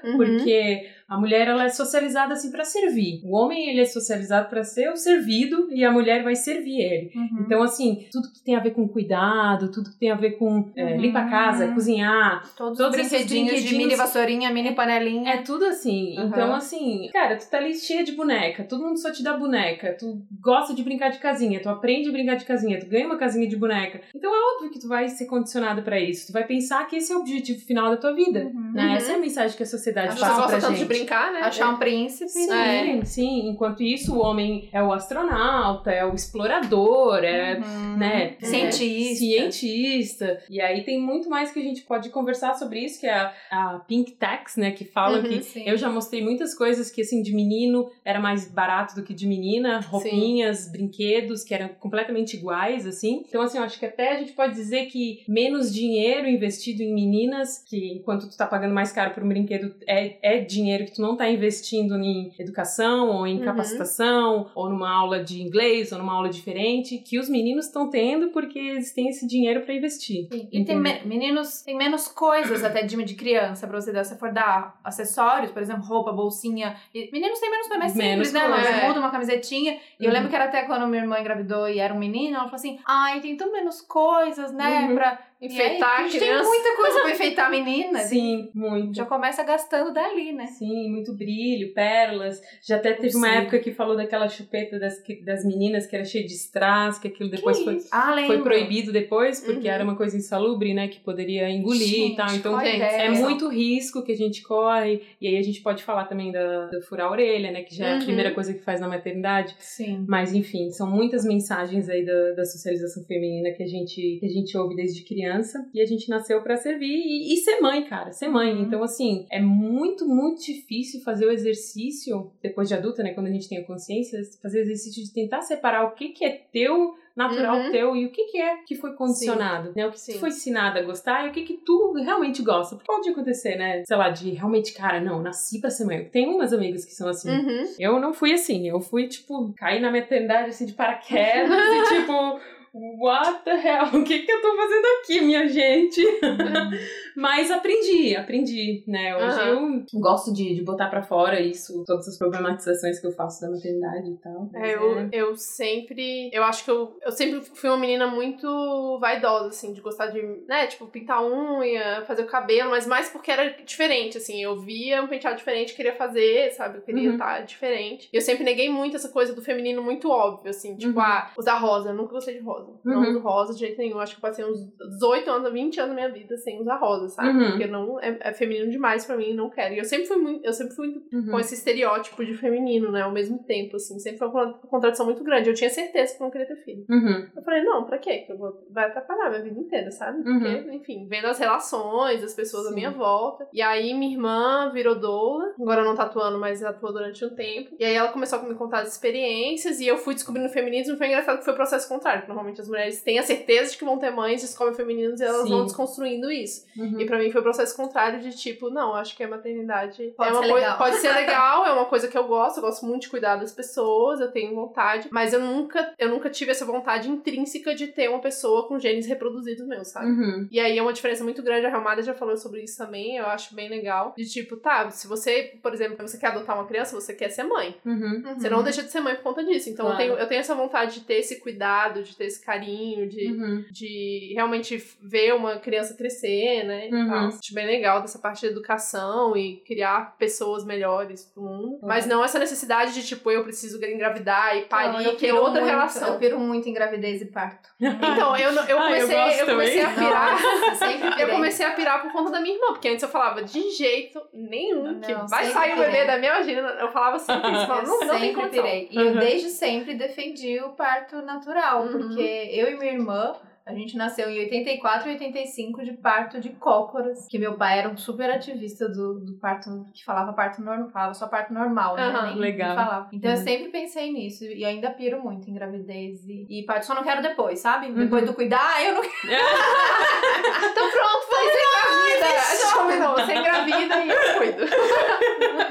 Uhum. porque a mulher ela é socializada assim pra servir. O homem ele é socializado pra ser o servido e a mulher vai servir ele. Uhum. Então assim, tudo que tem a ver com cuidado, tudo que tem a ver com é, Uhum. limpar a casa, cozinhar, todos, todos os esses brinquedinhos, de brinquedinhos- mini vassourinha, mini panelinha. é tudo assim. Uhum. Então, assim, cara, tu tá ali cheia de boneca, todo mundo só te dá boneca, tu gosta de brincar de casinha, tu aprende a brincar de casinha, tu ganha uma casinha de boneca. Então é óbvio que tu vai ser condicionado pra isso. Tu vai pensar que esse é o objetivo final da tua vida. Uhum. Né? Essa é a mensagem que a sociedade Acho passa pra gente. Brincar, né? Achar um príncipe. Sim, né? sim. Enquanto isso, o homem é o astronauta, é o explorador, é Uhum. né? Cientista. Cientista. E aí tem muito mais que a gente pode conversar sobre isso, que é a, a Pink Tax, né? Que fala Uhum, que sim. eu já mostrei muitas coisas que, assim, de menino era mais barato do que de menina. Roupinhas, brinquedos que eram completamente iguais, assim. Então, assim, eu acho que até a gente pode dizer que menos dinheiro investido em meninas, que enquanto tu tá pagando mais caro por um brinquedo, é, é dinheiro que tu não tá investindo em educação, ou em Uhum. capacitação, ou numa aula de inglês, ou numa aula diferente, que os meninos estão tendo porque eles têm esse dinheiro pra investir. Sim. E tem me- meninos tem menos coisas até de, de criança pra você dar. Se for dar acessórios, por exemplo, roupa, bolsinha. E meninos têm menos coisa, é mais Menos simples, né? Uma coisa. bermuda, uma camisetinha. E eu Uhum. lembro que era até quando minha irmã engravidou e era um menino, ela falou assim: ai, tem tão menos coisas, né? Uhum. Pra Enfeitar e aí, a criança. Tem muita coisa pra enfeitar a menina. Sim, muito. Já começa gastando dali, né? Sim, muito brilho, pérolas. Já até teve uma Sim. época que falou daquela chupeta das, das meninas que era cheia de strass, que aquilo depois Que foi? Ah, foi proibido depois, porque Uhum. era uma coisa insalubre, né? Que poderia engolir Gente, e tal. Então gente, ideia? é muito risco que a gente corre. E aí a gente pode falar também da, da furar a orelha, né? Que já é a Uhum. primeira coisa que faz na maternidade. Sim. Mas enfim, são muitas mensagens aí da, da socialização feminina que a gente, que a gente ouve desde criança criança e a gente nasceu para servir e, e, ser mãe, cara, ser mãe. Uhum. Então, assim, é muito, muito difícil fazer o exercício, depois de adulta, né, quando a gente tem a consciência, fazer o exercício de tentar separar o que, que é teu natural uhum. teu e o que, que é que foi condicionado, Sim. né? O que, foi ensinado a gostar e o que que tu realmente gosta. Porque pode acontecer, né? Sei lá, de realmente, cara, não, nasci pra ser mãe. Tem umas amigas que são assim. Uhum. Eu não fui assim. Eu fui, tipo, cair na maternidade, assim, de paraquedas e, tipo what the hell? O que que eu tô fazendo aqui, minha gente? Mas aprendi, aprendi, né? Hoje uhum. eu gosto de, de botar para fora isso, todas as problematizações que eu faço da maternidade e tal. É, eu, é... eu sempre, eu acho que eu, eu sempre fui uma menina muito vaidosa, assim, de gostar de, né, tipo, pintar unha, fazer o cabelo, mas mais porque era diferente, assim, eu via um penteado diferente, queria fazer, sabe? Eu queria uhum. estar diferente. E eu sempre neguei muito essa coisa do feminino muito óbvio, assim, tipo, uhum. ah, usar rosa, eu nunca gostei de rosa rosa. Uhum. Não uso rosa de jeito nenhum. Acho que eu passei uns 18 anos, 20 anos da minha vida sem usar rosa, sabe? Uhum. Porque não é, é, feminino demais pra mim, não quero. E eu sempre fui muito, eu sempre fui uhum. com esse estereótipo de feminino, né? Ao mesmo tempo, assim. Sempre foi uma contradição muito grande. Eu tinha certeza que eu não queria ter filho. Uhum. Eu falei, não, pra quê? Que eu vou, vai atrapalhar minha vida inteira, sabe? Porque, uhum. enfim, vendo as relações, as pessoas Sim. à minha volta. E aí minha irmã virou doula. Agora não tá atuando, mas atuou durante um tempo. E aí ela começou a me contar as experiências e eu fui descobrindo o feminismo. Foi engraçado que foi o processo contrário. Porque normalmente as mulheres têm a certeza de que vão ter mães, descobrem femininos e elas Sim. vão desconstruindo isso. Uhum. E para mim foi o processo contrário de tipo, não, acho que a maternidade pode é coisa, legal. pode ser legal, é uma coisa que eu gosto, eu gosto muito de cuidar das pessoas, eu tenho vontade, mas eu nunca, eu nunca tive essa vontade intrínseca de ter uma pessoa com genes reproduzidos meus, sabe? Uhum. E aí é uma diferença muito grande, a Ramada já falou sobre isso também, eu acho bem legal. De tipo, tá, se você, por exemplo, você quer adotar uma criança, você quer ser mãe. Uhum. Você não deixa de ser mãe por conta disso. Então claro. eu, tenho, eu tenho essa vontade de ter esse cuidado, de ter esse carinho, de, uhum de realmente ver uma criança crescer, né? Uhum. Acho bem legal dessa parte de educação e criar pessoas melhores pro mundo. Uhum. Mas não essa necessidade de, tipo, eu preciso engravidar e parir, não, que é outra muito, relação. Eu piro muito em gravidez e parto. Então, eu, eu comecei, ah, eu, eu comecei a pirar. Nossa, eu comecei a pirar por conta da minha irmã, porque antes eu falava de jeito nenhum não, que vai sair o bebê da minha vagina. Eu falava assim, eu falava, não, não tem condição. Pirei. E uhum. eu desde sempre defendi o parto natural, uhum. porque eu e minha irmã a gente nasceu em 84 e 85 de parto de cócoras, que meu pai era um super ativista do, do parto, que falava parto normal, falava só parto normal, né? Uhum, Nem legal. Falava. Então uhum. eu sempre pensei nisso e ainda piro muito em gravidez e, e parto, só não quero depois, sabe? Uhum. Depois do cuidar, eu não quero. então pronto, foi sem engravida. A gente combinou, você engravida e eu cuido.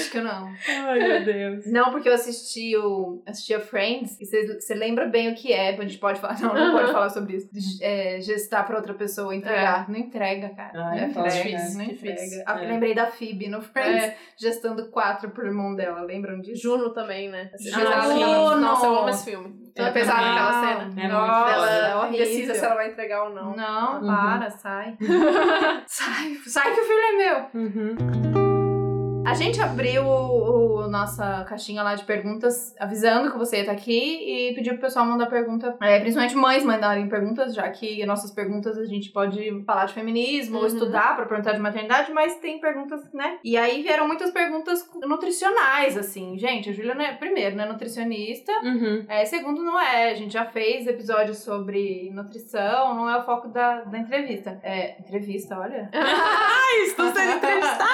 Acho que não. Ai, meu Deus. Não, porque eu assisti o assistia Friends e você lembra bem o que é, a gente pode falar, não, não pode falar sobre isso. É, gestar pra outra pessoa, entregar. É. Não entrega, cara. Ah, é, não é difícil, não entrega. Ah, lembrei da Phoebe no Friends, é. gestando quatro pro irmão dela. Lembram disso? Juno também, né? Ah, Juno! Nossa, eu amo esse filme. É pesado aquela cena. É Nossa, ela é indecisa se ela vai entregar ou não. Não, uhum. para, sai. sai. Sai que o filho é meu. Uhum. A gente abriu o, o, nossa caixinha lá de perguntas avisando que você ia estar aqui e pediu pro pessoal mandar pergunta, é, principalmente mães mandarem perguntas, já que nossas perguntas a gente pode falar de feminismo uhum. ou estudar para perguntar de maternidade, mas tem perguntas, né? E aí vieram muitas perguntas nutricionais, assim. Gente, a Júlia, não é, primeiro, não é nutricionista, uhum. é, segundo, não é. A gente já fez episódios sobre nutrição, não é o foco da, da entrevista. É, entrevista, olha. Ai, estou sendo entrevistada!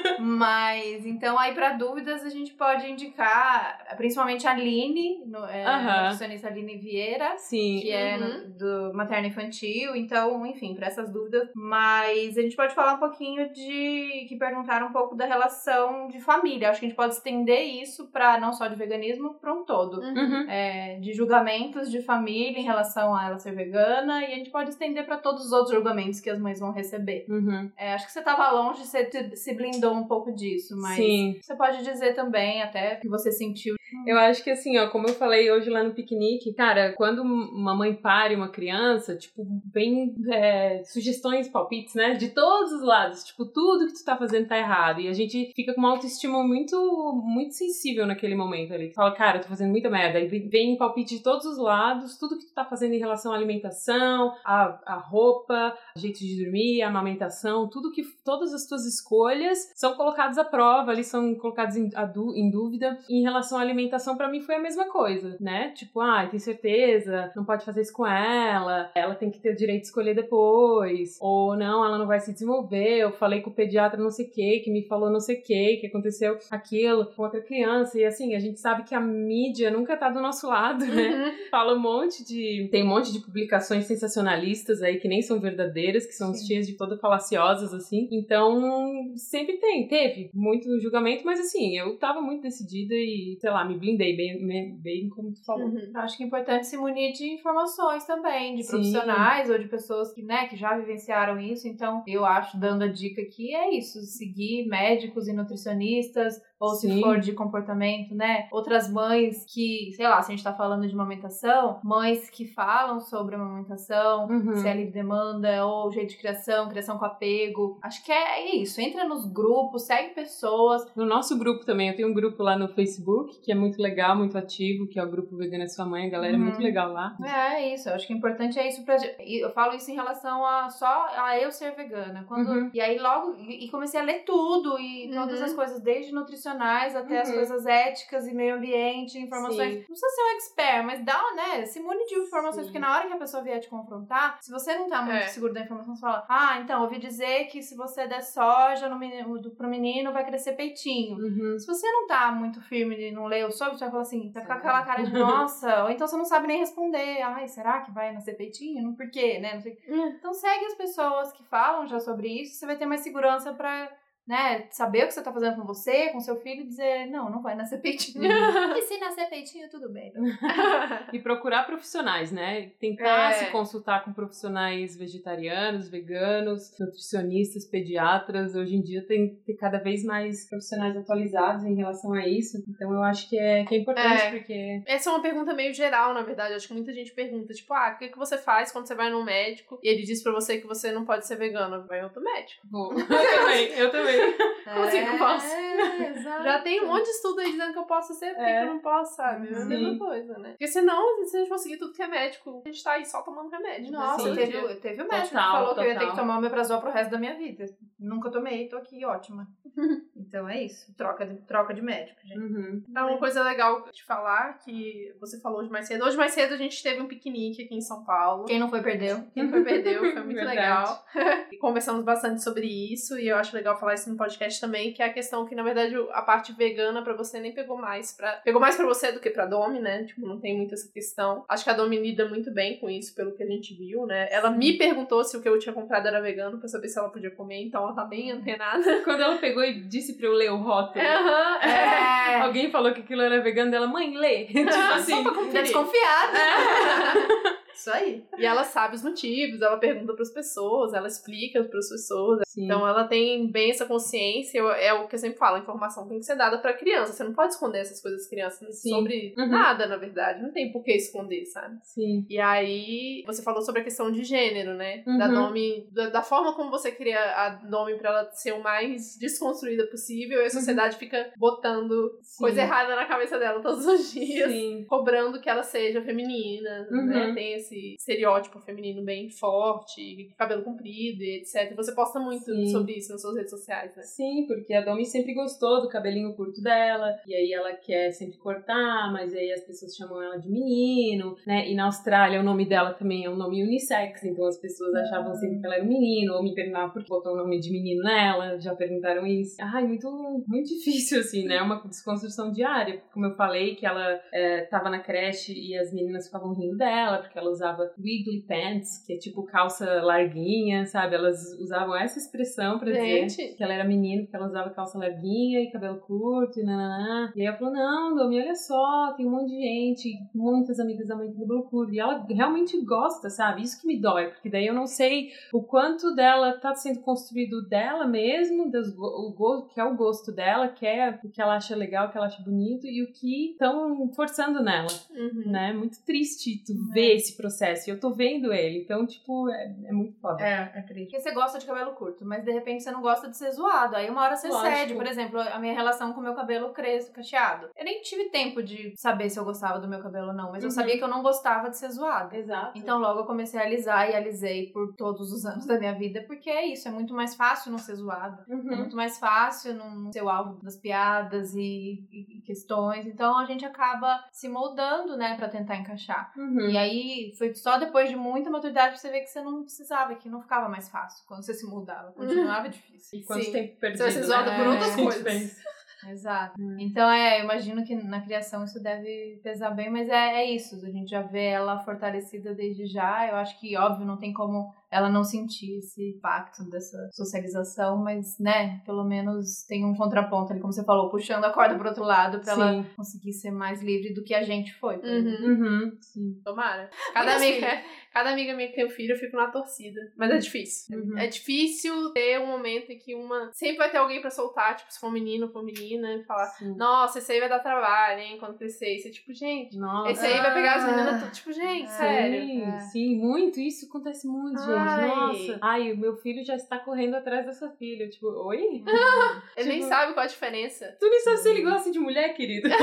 Mas, então, aí para dúvidas, a gente pode indicar, principalmente a Aline, no, é, a nutricionista Aline Vieira, Sim. que é no, uhum. do materno infantil. Então, enfim, para essas dúvidas. Mas a gente pode falar um pouquinho de. que perguntaram um pouco da relação de família. Acho que a gente pode estender isso para não só de veganismo, para um todo. Uhum. É, de julgamentos de família em relação a ela ser vegana. E a gente pode estender para todos os outros julgamentos que as mães vão receber. Uhum. É, acho que você tava longe, você se blindou um pouco disso, mas Sim. você pode dizer também até que você sentiu. Eu acho que assim, ó, como eu falei hoje lá no piquenique, cara, quando uma mãe pare uma criança, tipo, vem é, sugestões, palpites, né? De todos os lados. Tipo, tudo que tu tá fazendo tá errado. E a gente fica com uma autoestima muito, muito sensível naquele momento ali. Fala, cara, eu tô fazendo muita merda. Aí vem palpite de todos os lados, tudo que tu tá fazendo em relação à alimentação, a, a roupa, jeito de dormir, a amamentação, tudo que. Todas as tuas escolhas são colocados à prova, eles são colocados em, em dúvida. Em relação à alimentação, para mim foi a mesma coisa, né? Tipo, ah, tem certeza, não pode fazer isso com ela, ela tem que ter o direito de escolher depois, ou não, ela não vai se desenvolver. Eu falei com o pediatra não sei o que, que me falou não sei o que, que aconteceu aquilo com outra criança, e assim, a gente sabe que a mídia nunca tá do nosso lado, né? Uhum. Fala um monte de. Tem um monte de publicações sensacionalistas aí que nem são verdadeiras, que são Sim. cheias de toda falaciosas, assim. Então, sempre tem, teve muito julgamento, mas assim, eu tava muito decidida e, sei lá, me blindei bem, bem como tu falou. Uhum. Acho que é importante se munir de informações também, de Sim. profissionais ou de pessoas que, né, que já vivenciaram isso. Então, eu acho, dando a dica aqui, é isso: seguir médicos e nutricionistas, ou se Sim. for de comportamento, né? Outras mães que, sei lá, se a gente tá falando de amamentação, mães que falam sobre amamentação, uhum. se é livre demanda, ou jeito de criação, criação com apego. Acho que é isso. Entra nos grupos, segue pessoas. No nosso grupo também, eu tenho um grupo lá no Facebook que é muito legal, muito ativo, que é o grupo Vegana Sua Mãe, a galera uhum. é muito uhum. legal lá. É, é isso. Eu acho que o importante é isso pra. Eu falo isso em relação a só a eu ser vegana. Quando... Uhum. E aí logo. E comecei a ler tudo e todas as uhum. coisas, desde nutricional até uhum. as coisas éticas e meio ambiente, informações. Sim. Não precisa ser um expert, mas dá, né? Se mune de informações, Sim. porque na hora que a pessoa vier te confrontar, se você não tá muito é. seguro da informação, você fala: Ah, então, ouvi dizer que se você der soja no menino, pro menino, vai crescer peitinho. Uhum. Se você não tá muito firme e não leu sobre, você vai falar assim, vai ficar com aquela cara de nossa, ou então você não sabe nem responder. Ai, será que vai nascer peitinho? Não, por quê, né? Não sei. Uhum. Então segue as pessoas que falam já sobre isso, você vai ter mais segurança para né, saber o que você tá fazendo com você, com seu filho, e dizer, não, não vai nascer peitinho. e se nascer peitinho, tudo bem. e procurar profissionais, né? Tentar é. se consultar com profissionais vegetarianos, veganos, nutricionistas, pediatras. Hoje em dia tem, tem cada vez mais profissionais atualizados em relação a isso. Então eu acho que é, que é importante, é. porque. Essa é uma pergunta meio geral, na verdade. Acho que muita gente pergunta, tipo, ah, o que, que você faz quando você vai num médico e ele diz pra você que você não pode ser vegano? Vai em outro médico. Vou. eu também, eu também também. Como assim que eu posso? É, Já tem um monte de estudo aí dizendo que eu posso ser, por que, é. eu não posso, sabe? É a mesma coisa, né? Porque senão, se a gente for seguir tudo que é médico, a gente tá aí só tomando remédio. Né? Nossa, teve, teve um médico total, que falou total. que eu ia ter que tomar o omeprazol pro resto da minha vida. Nunca tomei, tô aqui, ótima. então é isso, troca de, troca de médico, gente. Uhum. Então, uma coisa legal de falar, que você falou hoje mais cedo. Hoje mais cedo a gente teve um piquenique aqui em São Paulo. Quem não foi, perdeu. Quem não foi, perdeu. Foi muito legal. e conversamos bastante sobre isso, e eu acho legal falar isso no podcast também, que é a questão que, na verdade, a parte vegana para você nem pegou mais para Pegou mais para você do que pra Domi, né? Tipo, não tem muito essa questão. Acho que a Domi lida muito bem com isso, pelo que a gente viu, né? Ela me perguntou se o que eu tinha comprado era vegano para saber se ela podia comer, então ela tá bem antenada. Quando ela pegou e disse pra eu ler o rótulo. Uhum, é. Alguém falou que aquilo era vegano, dela, mãe, lê. tipo assim. Só pra conferir. Desconfiada. É. Isso aí. E ela sabe os motivos, ela pergunta para as pessoas, ela explica para as pessoas. Sim. Então ela tem bem essa consciência. É o que eu sempre falo: a informação tem que ser dada para criança. Você não pode esconder essas coisas das crianças Sim. sobre uhum. nada, na verdade. Não tem por que esconder, sabe? Sim. E aí, você falou sobre a questão de gênero, né? Uhum. Da nome, da, da, forma como você cria a nome para ela ser o mais desconstruída possível. E a uhum. sociedade uhum. fica botando Sim. coisa errada na cabeça dela todos os dias, cobrando que ela seja feminina, né? Uhum. Tem esse estereótipo feminino bem forte, cabelo comprido e etc. Você posta muito Sim. sobre isso nas suas redes sociais, né? Sim, porque a Domi sempre gostou do cabelinho curto dela, e aí ela quer sempre cortar, mas aí as pessoas chamam ela de menino, né? E na Austrália o nome dela também é um nome unissex, então as pessoas achavam sempre que ela era um menino, ou me perguntavam por que botou o nome de menino nela, já perguntaram isso. Ai, muito, muito difícil, assim, né? Uma desconstrução diária, como eu falei, que ela é, tava na creche e as meninas ficavam rindo dela, porque ela usava wiggly pants, que é tipo calça larguinha, sabe? Elas usavam essa expressão pra Gente. dizer que ela era menina, porque ela usava calça larguinha e cabelo curto e nananã. E aí ela falou, não, Domi, olha só, tem um monte de gente, muitas amigas da mãe com cabelo curto. E ela realmente gosta, sabe? Isso que me dói, porque daí eu não sei o quanto dela tá sendo construído dela mesmo, das, o, que é o gosto dela, que é o que ela acha legal, o que ela acha bonito, e o que estão forçando nela, uhum. né? Muito triste tu é. ver esse processo processo. E eu tô vendo ele. Então, tipo, é, é muito foda. É, é triste. Porque você gosta de cabelo curto, mas de repente você não gosta de ser zoado. Aí uma hora você Lógico. cede. Por exemplo, a minha relação com o meu cabelo crespo, cacheado. Eu nem tive tempo de saber se eu gostava do meu cabelo ou não, mas eu Uhum. sabia que eu não gostava de ser zoado. Exato. Então logo eu comecei a alisar e alisei por todos os anos da minha vida, porque é isso, é muito mais fácil não ser zoado. É Uhum. muito mais fácil não não ser o alvo das piadas e, e- e questões. Então a gente acaba se moldando, né, pra tentar encaixar. Uhum. E aí foi só depois de muita maturidade pra você ver que você não precisava, que não ficava mais fácil quando você se mudava. Continuava difícil. E quanto Sim. tempo perdido, Você vai ser né? por outras coisas. Exato. Então é, eu imagino que na criação isso deve pesar bem, mas é, é isso. A gente já vê ela fortalecida desde já. Eu acho que, óbvio, não tem como ela não sentir esse impacto dessa socialização, mas, né, pelo menos tem um contraponto ali, como você falou, puxando a corda pro outro lado pra ela Sim. conseguir ser mais livre do que a gente foi. Uhum. Uhum. Sim. Tomara. Cada Muitas amiga, cada amiga minha que tem um filho, eu fico na torcida. Mas é difícil. Uhum. É difícil ter um momento em que uma. Sempre vai ter alguém pra soltar, tipo, se for um menino, for menina, e falar: Sim. Nossa, esse aí vai dar trabalho, hein, quando crescer. Isso é tipo, gente. Nossa. Esse aí vai pegar as Ah. meninas tudo. Tipo, gente, sério. Sim, É. sim, muito. Isso acontece muito, gente. Ai. Nossa. Ai, o meu filho já está correndo atrás dessa filha. Tipo, oi? Ele nem Tipo- sabe qual a diferença. Tu nem sabe se ele gosta de mulher, querido.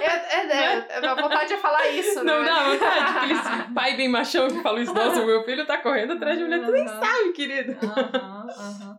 É, é, é, a vontade é falar isso, Não né? dá vontade. Aqueles pai bem machão que fala isso. Nossa, o meu filho tá correndo atrás de mulher. Tu nem sabe, querido. Aham, aham.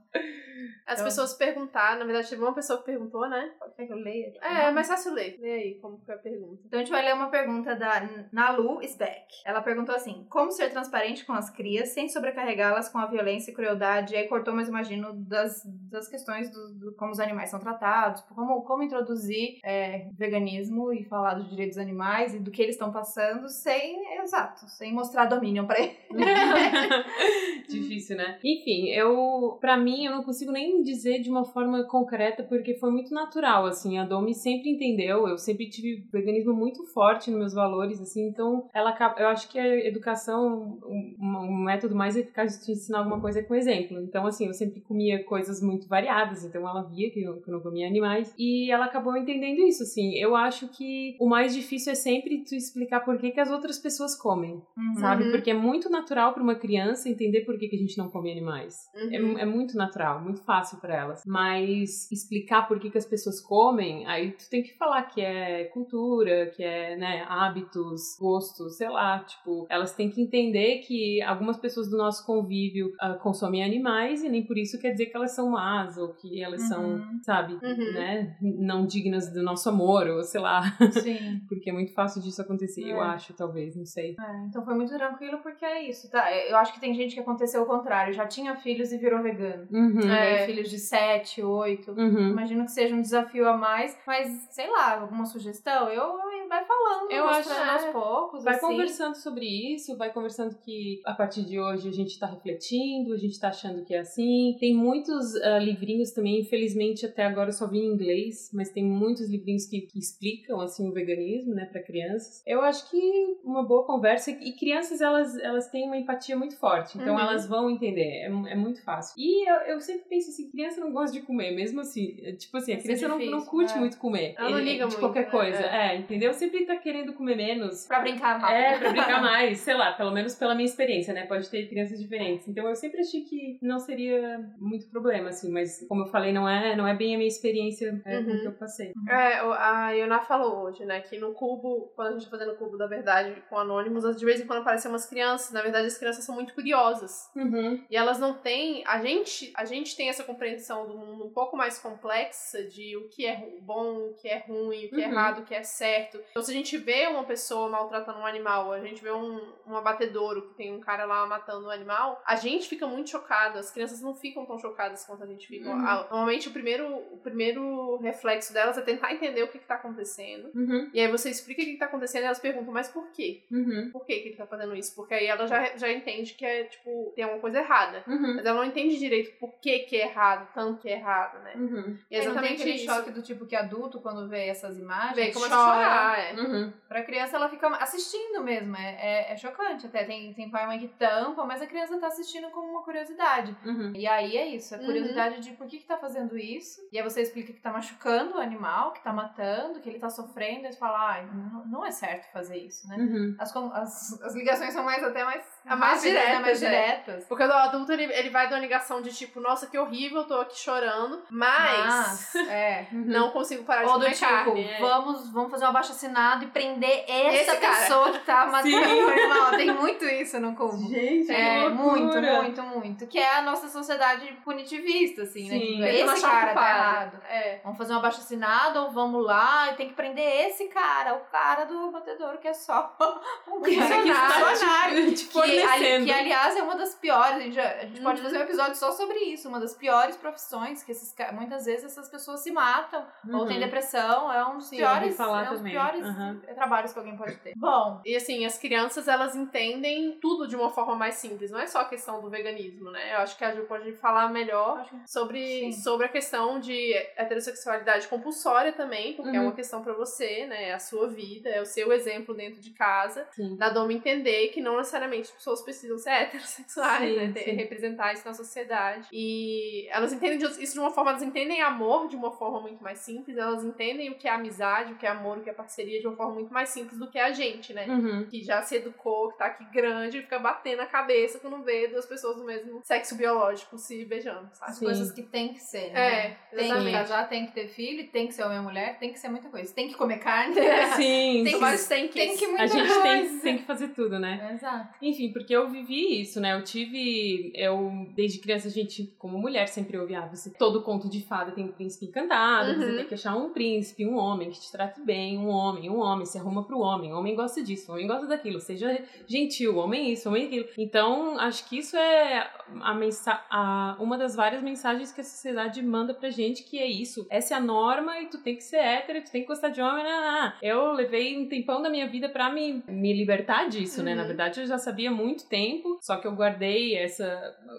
As Então- pessoas perguntaram, na verdade, teve uma pessoa que perguntou, né? Quer que eu leia? É, é mais fácil ler. Lê aí como foi a pergunta. Então a gente vai ler uma pergunta da Nalu Speck. Ela perguntou assim: como ser transparente com as crias sem sobrecarregá-las com a violência e crueldade? E aí cortou, mas imagino, das, das questões do, do como os animais são tratados, como, como introduzir é, veganismo e falar dos direitos dos animais e do que eles estão passando sem, exato, sem mostrar domínio pra eles. Difícil, né? Enfim, eu, pra mim, eu não consigo nem dizer de uma forma concreta porque foi muito natural, assim. A Domi sempre entendeu, eu sempre tive veganismo muito forte nos meus valores, assim. Então, ela, eu acho que a educação, um, um método mais eficaz de te ensinar alguma coisa é com exemplo. Então, assim, eu sempre comia coisas muito variadas, então ela via que eu, que eu não comia animais e ela acabou entendendo isso, assim. Eu acho que o mais difícil é sempre tu explicar por que, que as outras pessoas comem sabe? Uhum. Porque é muito natural para uma criança entender por que, que a gente não come animais. Uhum. É, é muito natural, muito fácil para elas. Mas explicar por que, que as pessoas comem, aí tu tem que falar que é cultura, que é, né, hábitos, gostos, sei lá. Tipo, elas têm que entender que algumas pessoas do nosso convívio ah, consomem animais e nem por isso quer dizer que elas são más ou que elas são, Uhum. sabe, Uhum. né, não dignas do nosso amor ou sei lá. Sim. Porque é muito fácil disso acontecer, eu É. acho, talvez, não sei. É, então foi muito tranquilo porque é isso, tá? Eu acho que tem gente que aconteceu o contrário, já tinha filhos e virou vegano. Uhum. É. filhos de 7, 8. Uhum. Imagino que seja um desafio a mais, mas sei lá, alguma sugestão? Eu vai falando, Eu acho, aos é. poucos. Vai assim. conversando sobre isso, vai conversando que a partir de hoje a gente tá refletindo, a gente tá achando que é assim. Tem muitos ah, livrinhos também, infelizmente até agora eu só vi em inglês, mas tem muitos livrinhos que, que explicam assim o veganismo, né, para crianças. Eu acho que uma boa conversa e crianças elas elas têm uma empatia muito forte, então Uhum. elas vão entender, é, é muito fácil. E eu, eu sempre penso assim, criança não gosta de comer, mesmo assim, é, tipo assim, a Vai ser criança não, não difícil, curte é. muito comer. Ela não é, liga de muito, qualquer coisa. É, entendeu? Sempre tá querendo comer menos. Pra brincar mais. É, pra brincar mais, sei lá, pelo menos pela minha experiência, né? Pode ter crianças diferentes. Então eu sempre achei que não seria muito problema, assim, mas como eu falei, não é, não é bem a minha experiência é, Uhum. que eu passei. É, a Yona falou hoje, né, que no cubo, quando a gente tá fazendo o cubo da verdade com Anônimos, de vez em quando aparecem umas crianças. Na verdade, as crianças são muito curiosas. Uhum. E elas não têm. A gente, a gente tem essa compreensão do mundo um pouco mais complexa de o que é bom, o que é ruim, o que é Uhum. errado, o que é certo. Então, se a gente vê uma pessoa maltratando um animal, a gente vê um, um abatedouro que tem um cara lá matando um animal, a gente fica muito chocado. As crianças não ficam tão chocadas quanto a gente fica. Uhum. Normalmente, o primeiro, o primeiro reflexo delas é tentar entender o que, que tá acontecendo. Uhum. E aí você explica o que, que tá acontecendo e elas perguntam, mas por quê? Uhum. Por que, que ele tá fazendo isso? Porque aí ela já, já entende que é, tipo, tem alguma coisa errada. Uhum. Mas ela não entende direito por que que é errado. Errado, tanto que é errado, né? Uhum. E é E não tem exatamente aquele isso. choque do tipo que adulto, quando vê essas imagens, Vê como chora. chorar, é. Uhum. Pra criança, ela fica assistindo mesmo. É, é, é chocante até. Tem, tem pai e mãe que tampam, mas a criança tá assistindo como uma curiosidade. Uhum. E aí é isso, a Uhum. curiosidade de por que, que tá fazendo isso. E aí você explica que tá machucando o animal, que tá matando, que ele tá sofrendo, e você fala, ai, não, não é certo fazer isso, né? Uhum. As, as, as ligações são mais até mais, É mais rápidas, né? diretas, mais é. diretas. Porque o adulto, ele, ele vai de uma ligação de tipo, nossa, que horrível, eu tô aqui chorando, mas, Mas, é. não consigo parar de Ou comer tipo, carne. é. vamos, vamos fazer um abaixo assinado e prender essa Esse cara. pessoa que tá matando Sim. o animal. Tem muito isso no cubo. Gente, É, que muito, muito, muito. Que é a nossa sociedade punitivista, assim, né? Sim. Tipo, Tentando esse cara tá errado. É. Vamos fazer um abaixo assinado ou vamos lá e tem que prender esse cara, o cara do batedouro, que é só um O cara que está funcionário. te Que, ali- que, aliás, é uma das piores. A gente, já- a gente pode Uhum. fazer um episódio só sobre isso. Uma das piores profissões, que esses, muitas vezes essas pessoas se matam ou Uhum. têm depressão. É um dos Sim, piores, é um dos piores Aham. trabalhos que alguém pode ter. Bom, E assim, as crianças, elas entendem tudo de uma forma mais simples. Não é só a questão do veganismo, né? Eu acho que a Ju pode falar melhor sobre, Sim. sobre a questão de heterossexualidade compulsória também, porque é Uhum. uma questão pra você, né? É a sua vida, é o seu exemplo dentro de casa. Sim. Da Doma entender que não necessariamente as pessoas precisam ser heterossexuais, né? Ter- representar isso na sociedade. E elas entendem de- isso de uma forma, elas entendem amor de uma forma muito mais simples, elas entendem o que é amizade, o que é amor, o que é parceria de uma forma muito mais simples do que a gente, né? Uhum. que já se educou, que tá aqui grande e fica batendo a cabeça quando vê duas pessoas do mesmo sexo biológico se beijando, sabe? as Sim. coisas que tem que ser, né? É, Tem que casar, tem que ter filho, tem que ser homem ou mulher, tem que ser muita coisa. Tem que comer carne. Sim, Tem sim. vários tanques. Tem que muita A gente coisa. tem, tem que fazer tudo, né? Exato. Enfim, porque eu vivi isso, né? Eu tive. Eu, desde criança, a gente, como mulher, sempre ouve, ah, você, todo conto de fada tem um príncipe encantado, você Uhum. tem que achar um príncipe, um homem que te trate bem, um homem, um homem, se arruma pro homem, o homem gosta disso, o homem gosta daquilo, seja gentil, homem isso, homem aquilo. Então, acho que isso é a mensa a, uma das várias mensagens que a sociedade manda pra gente, que é isso. Essa é a norma e tu tem que ser hétero, tu tem que gostar de homem. Não, não, não. Eu levei um tempão da minha vida pra me, me libertar disso, né? Uhum. Na verdade, eu já sabia há muito tempo, só que eu guardei essa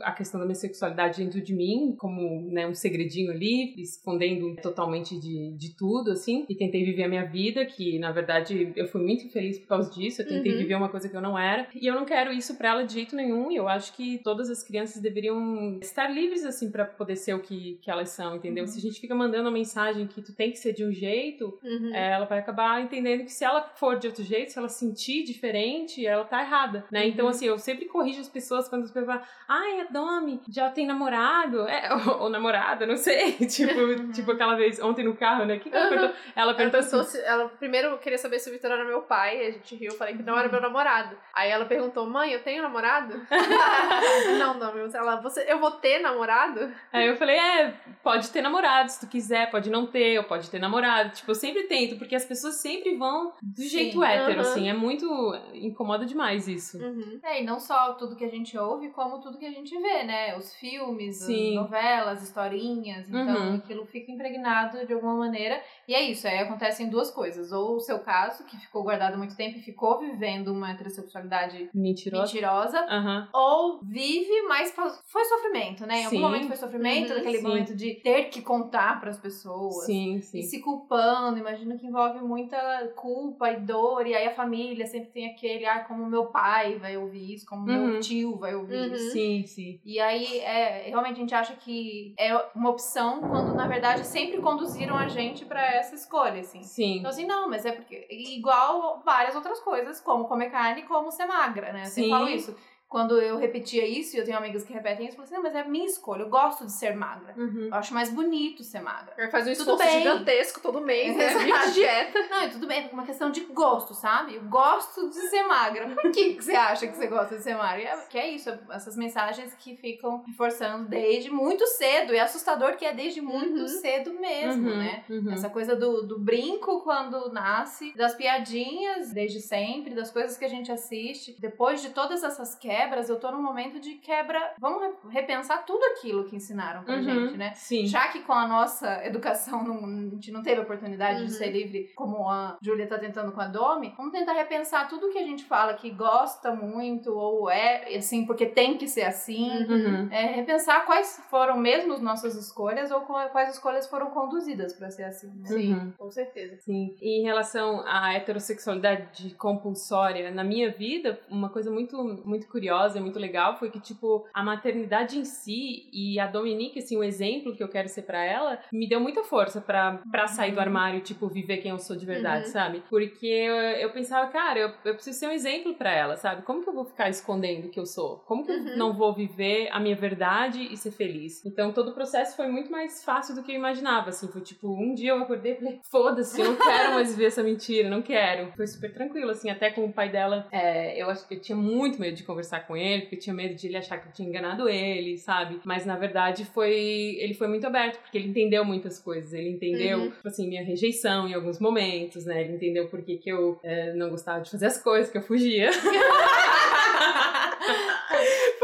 a questão da minha sexualidade dentro de mim, como né, um segredinho ali, escondendo totalmente de, de tudo, assim, e tentei viver a minha vida, que na verdade eu fui muito infeliz por causa disso, eu tentei Uhum. viver uma coisa que eu não era, e eu não quero isso pra ela de jeito nenhum, e eu acho que todas as crianças deveriam estar livres, assim, pra poder ser o que, que elas são, entendeu? Uhum. Se a gente fica mandando a mensagem que tu tem que ser de um jeito, Uhum. é, ela vai acabar entendendo que se ela for de outro jeito, se ela sentir diferente, ela tá errada, né? Então, Uhum. assim, eu sempre corrijo as pessoas quando as pessoas falam, ai, a Domi já tem namorado, é, ou, ou namorada, não sei, tipo, tipo aquela vez ontem no carro, né? O que, que ela Uhum. perguntou? Ela Ela perguntou perguntou assim, se. Ela primeiro queria saber se o Vitor era meu pai, a gente riu, eu falei que não era meu namorado. Aí ela perguntou, mãe, eu tenho namorado? não, não, meu. Ela, você, eu vou ter namorado? Aí eu falei, é, pode ter namorado se tu quiser, pode não ter, ou pode ter namorado. Tipo, eu sempre tento, porque as pessoas sempre vão do Sim, jeito hétero, aham. assim, é muito. incomoda demais isso. Uhum. É, e não só tudo que a gente ouve, como tudo que a gente vê, né? Os filmes, Sim. As novelas, historinhas. Então, Uhum. aquilo fica impregnado de alguma maneira. E é isso, aí acontecem duas coisas. Ou o seu caso, que ficou guardado muito tempo e ficou vivendo uma heterossexualidade Mentirosa. mentirosa. Aham. Ou vive, mas foi sofrimento, né? Em algum Sim. momento foi sofrimento, Uhum, naquele sim. momento de ter que contar pras pessoas. Sim, E sim. se culpando, imagino que envolve muita culpa e dor, e aí a família sempre tem aquele, ah, como meu pai vai ouvir isso, como Uhum. meu tio vai ouvir Uhum. isso. Sim, sim. E aí, é, realmente a gente acha que é uma opção quando, na verdade, sempre conduziram a gente pra essa escolha, assim. Sim. Então, assim, não, mas é porque. Igual várias outras coisas, como comer carne como ser magra, né? Eu sempre Sim. falo isso. Quando eu repetia isso, e eu tenho amigas que repetem isso, eu falo assim, não, mas é a minha escolha, eu gosto de ser magra. Uhum. Eu acho mais bonito ser magra. Ele faz um Tudo esforço bem. gigantesco todo mês, né? De dieta. Não, e tudo bem, é uma questão de gosto, sabe? Eu gosto de ser magra. Por que, que você acha que você gosta de ser magra? É, que é isso, essas mensagens que ficam reforçando desde muito cedo. E é assustador que é desde muito Uhum. cedo mesmo, Uhum, né? uhum. Essa coisa do, do brinco quando nasce, das piadinhas desde sempre, das coisas que a gente assiste. Depois de todas essas quebras, quebras, eu tô num momento de quebra. Vamos re- repensar tudo aquilo que ensinaram pra Uhum, gente, né? Sim. Já que com a nossa educação não, a gente não teve oportunidade Uhum. de ser livre, como a Júlia tá tentando com a Domi, vamos tentar repensar tudo que a gente fala que gosta muito, ou é assim, porque tem que ser assim. Uhum. É, repensar quais foram mesmo as nossas escolhas ou quais escolhas foram conduzidas pra ser assim. Né? Sim, com certeza. Sim. E em relação à heterossexualidade compulsória na minha vida, uma coisa muito, muito curiosa e muito legal foi que, tipo, a maternidade em si e a Dominique, assim, o exemplo que eu quero ser pra ela, me deu muita força pra, pra sair do armário e, tipo, viver quem eu sou de verdade, Uhum. sabe? Porque eu, eu pensava, cara, eu, eu preciso ser um exemplo pra ela, sabe? Como que eu vou ficar escondendo o que eu sou? Como que Uhum. eu não vou viver a minha verdade e ser feliz? Então, todo o processo foi muito mais fácil do que eu imaginava, assim. Foi tipo, um dia eu acordei e falei, foda-se, eu não quero mais ver essa mentira, não quero. Foi super tranquilo, assim, até com o pai dela, é, eu acho que eu tinha muito medo de conversar com ele, porque tinha medo de ele achar que eu tinha enganado ele, sabe? Mas na verdade foi. Ele foi muito aberto, porque ele entendeu muitas coisas. Ele entendeu, Uhum. tipo assim, minha rejeição em alguns momentos, né? Ele entendeu por que, que eu é, não gostava de fazer as coisas, que eu fugia.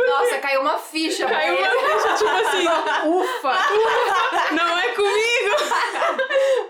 Nossa, caiu uma ficha. Caiu uma ficha, tipo assim, Ufa! não é comigo!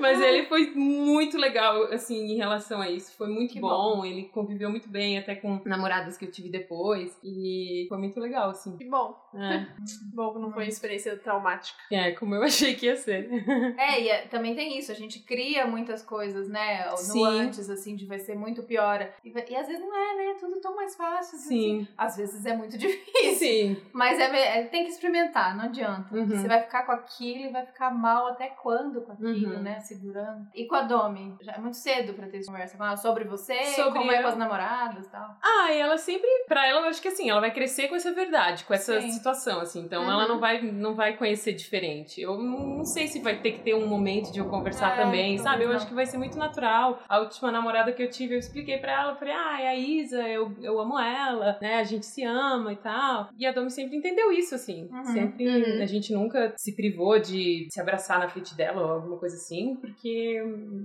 Mas ele foi muito legal, assim, em relação a isso. Foi muito Que bom. Ele conviveu muito bem, até com namoradas que eu tive depois. E foi muito legal, assim. Que bom. É, Bom não foi uma experiência traumática. é como eu achei que ia ser. É, e é- também tem isso, a gente cria muitas coisas, né? No Sim. antes, assim, de vai ser muito pior. E, e às vezes não é, né? Tudo tão mais fácil. assim. Sim. Às vezes é muito difícil. Sim. Mas é, é- tem que experimentar, não adianta. Uhum. Você vai ficar com aquilo e vai ficar mal até quando com aquilo, Uhum. né? Segurando. E com a Domi? Já é muito cedo pra ter essa conversa com ela sobre você, Sobre como é com as namoradas e tal. Ah, e ela sempre, pra ela, eu acho que assim, ela vai crescer com essa verdade, com essa Sim. Situação, assim. Então Uhum. ela não vai, não vai conhecer diferente. Eu não, sei se vai ter que ter um momento de eu conversar É, também, sabe? Eu acho que vai ser muito natural. A última namorada que eu tive, eu expliquei pra ela, falei, ah, é a Isa, eu, eu amo ela, né? A gente se ama e tal. E a Domi sempre entendeu isso, assim. Uhum. Sempre, Uhum. a gente nunca se privou de se abraçar na frente dela ou alguma coisa assim, porque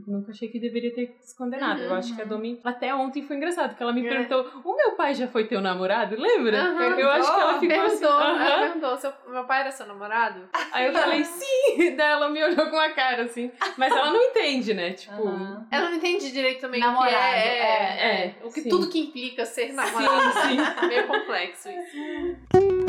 nunca achei que deveria ter se condenado. Eu Uhum. acho que a Domi, até ontem foi engraçado, porque ela me É. perguntou, o meu pai já foi teu namorado? Lembra? Eu acho que ela ficou assim. Perguntou. Ela perguntou, seu, meu pai era seu namorado? Aí eu falei, sim! Daí ela me olhou com a cara assim. Mas ela não entende, né? Tipo. Aham. Ela não entende direito também o Namorado, que é, é, é, o que sim. tudo que implica ser namorado. Sim, sim. Meio complexo isso.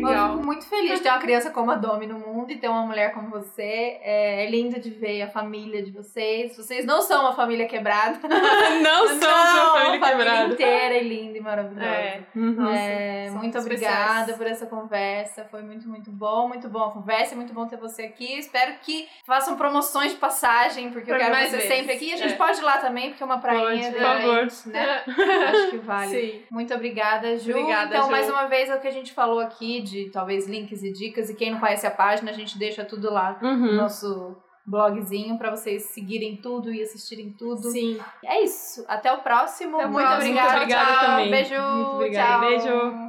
Eu Legal. fico muito feliz de ter uma criança como a Domi no mundo e ter uma mulher como você. É, é lindo de ver a família de vocês. Vocês não são uma família quebrada. Não somos uma família uma família quebrada. inteira e linda e maravilhosa. É. Uhum. É, São muito especiais. obrigada por essa conversa. Foi muito, muito bom. Muito bom a conversa. Muito bom ter você aqui. Espero que façam promoções de passagem, porque eu Pra quero mais você vezes. sempre aqui. A gente É. pode ir lá também, porque é uma prainha. Pode, de por favor. Né? Acho que vale. Sim. Muito obrigada, Ju. Obrigada, então, Ju. mais uma vez, é o que a gente falou aqui de talvez links e dicas. E quem não conhece a página, a gente deixa tudo lá no Uhum. nosso blogzinho pra vocês seguirem tudo e assistirem tudo. Sim. É isso. Até o próximo. Até muito próximo. obrigada. Muito obrigada tchau. também. Beijo. Muito obrigada. Tchau. Beijo.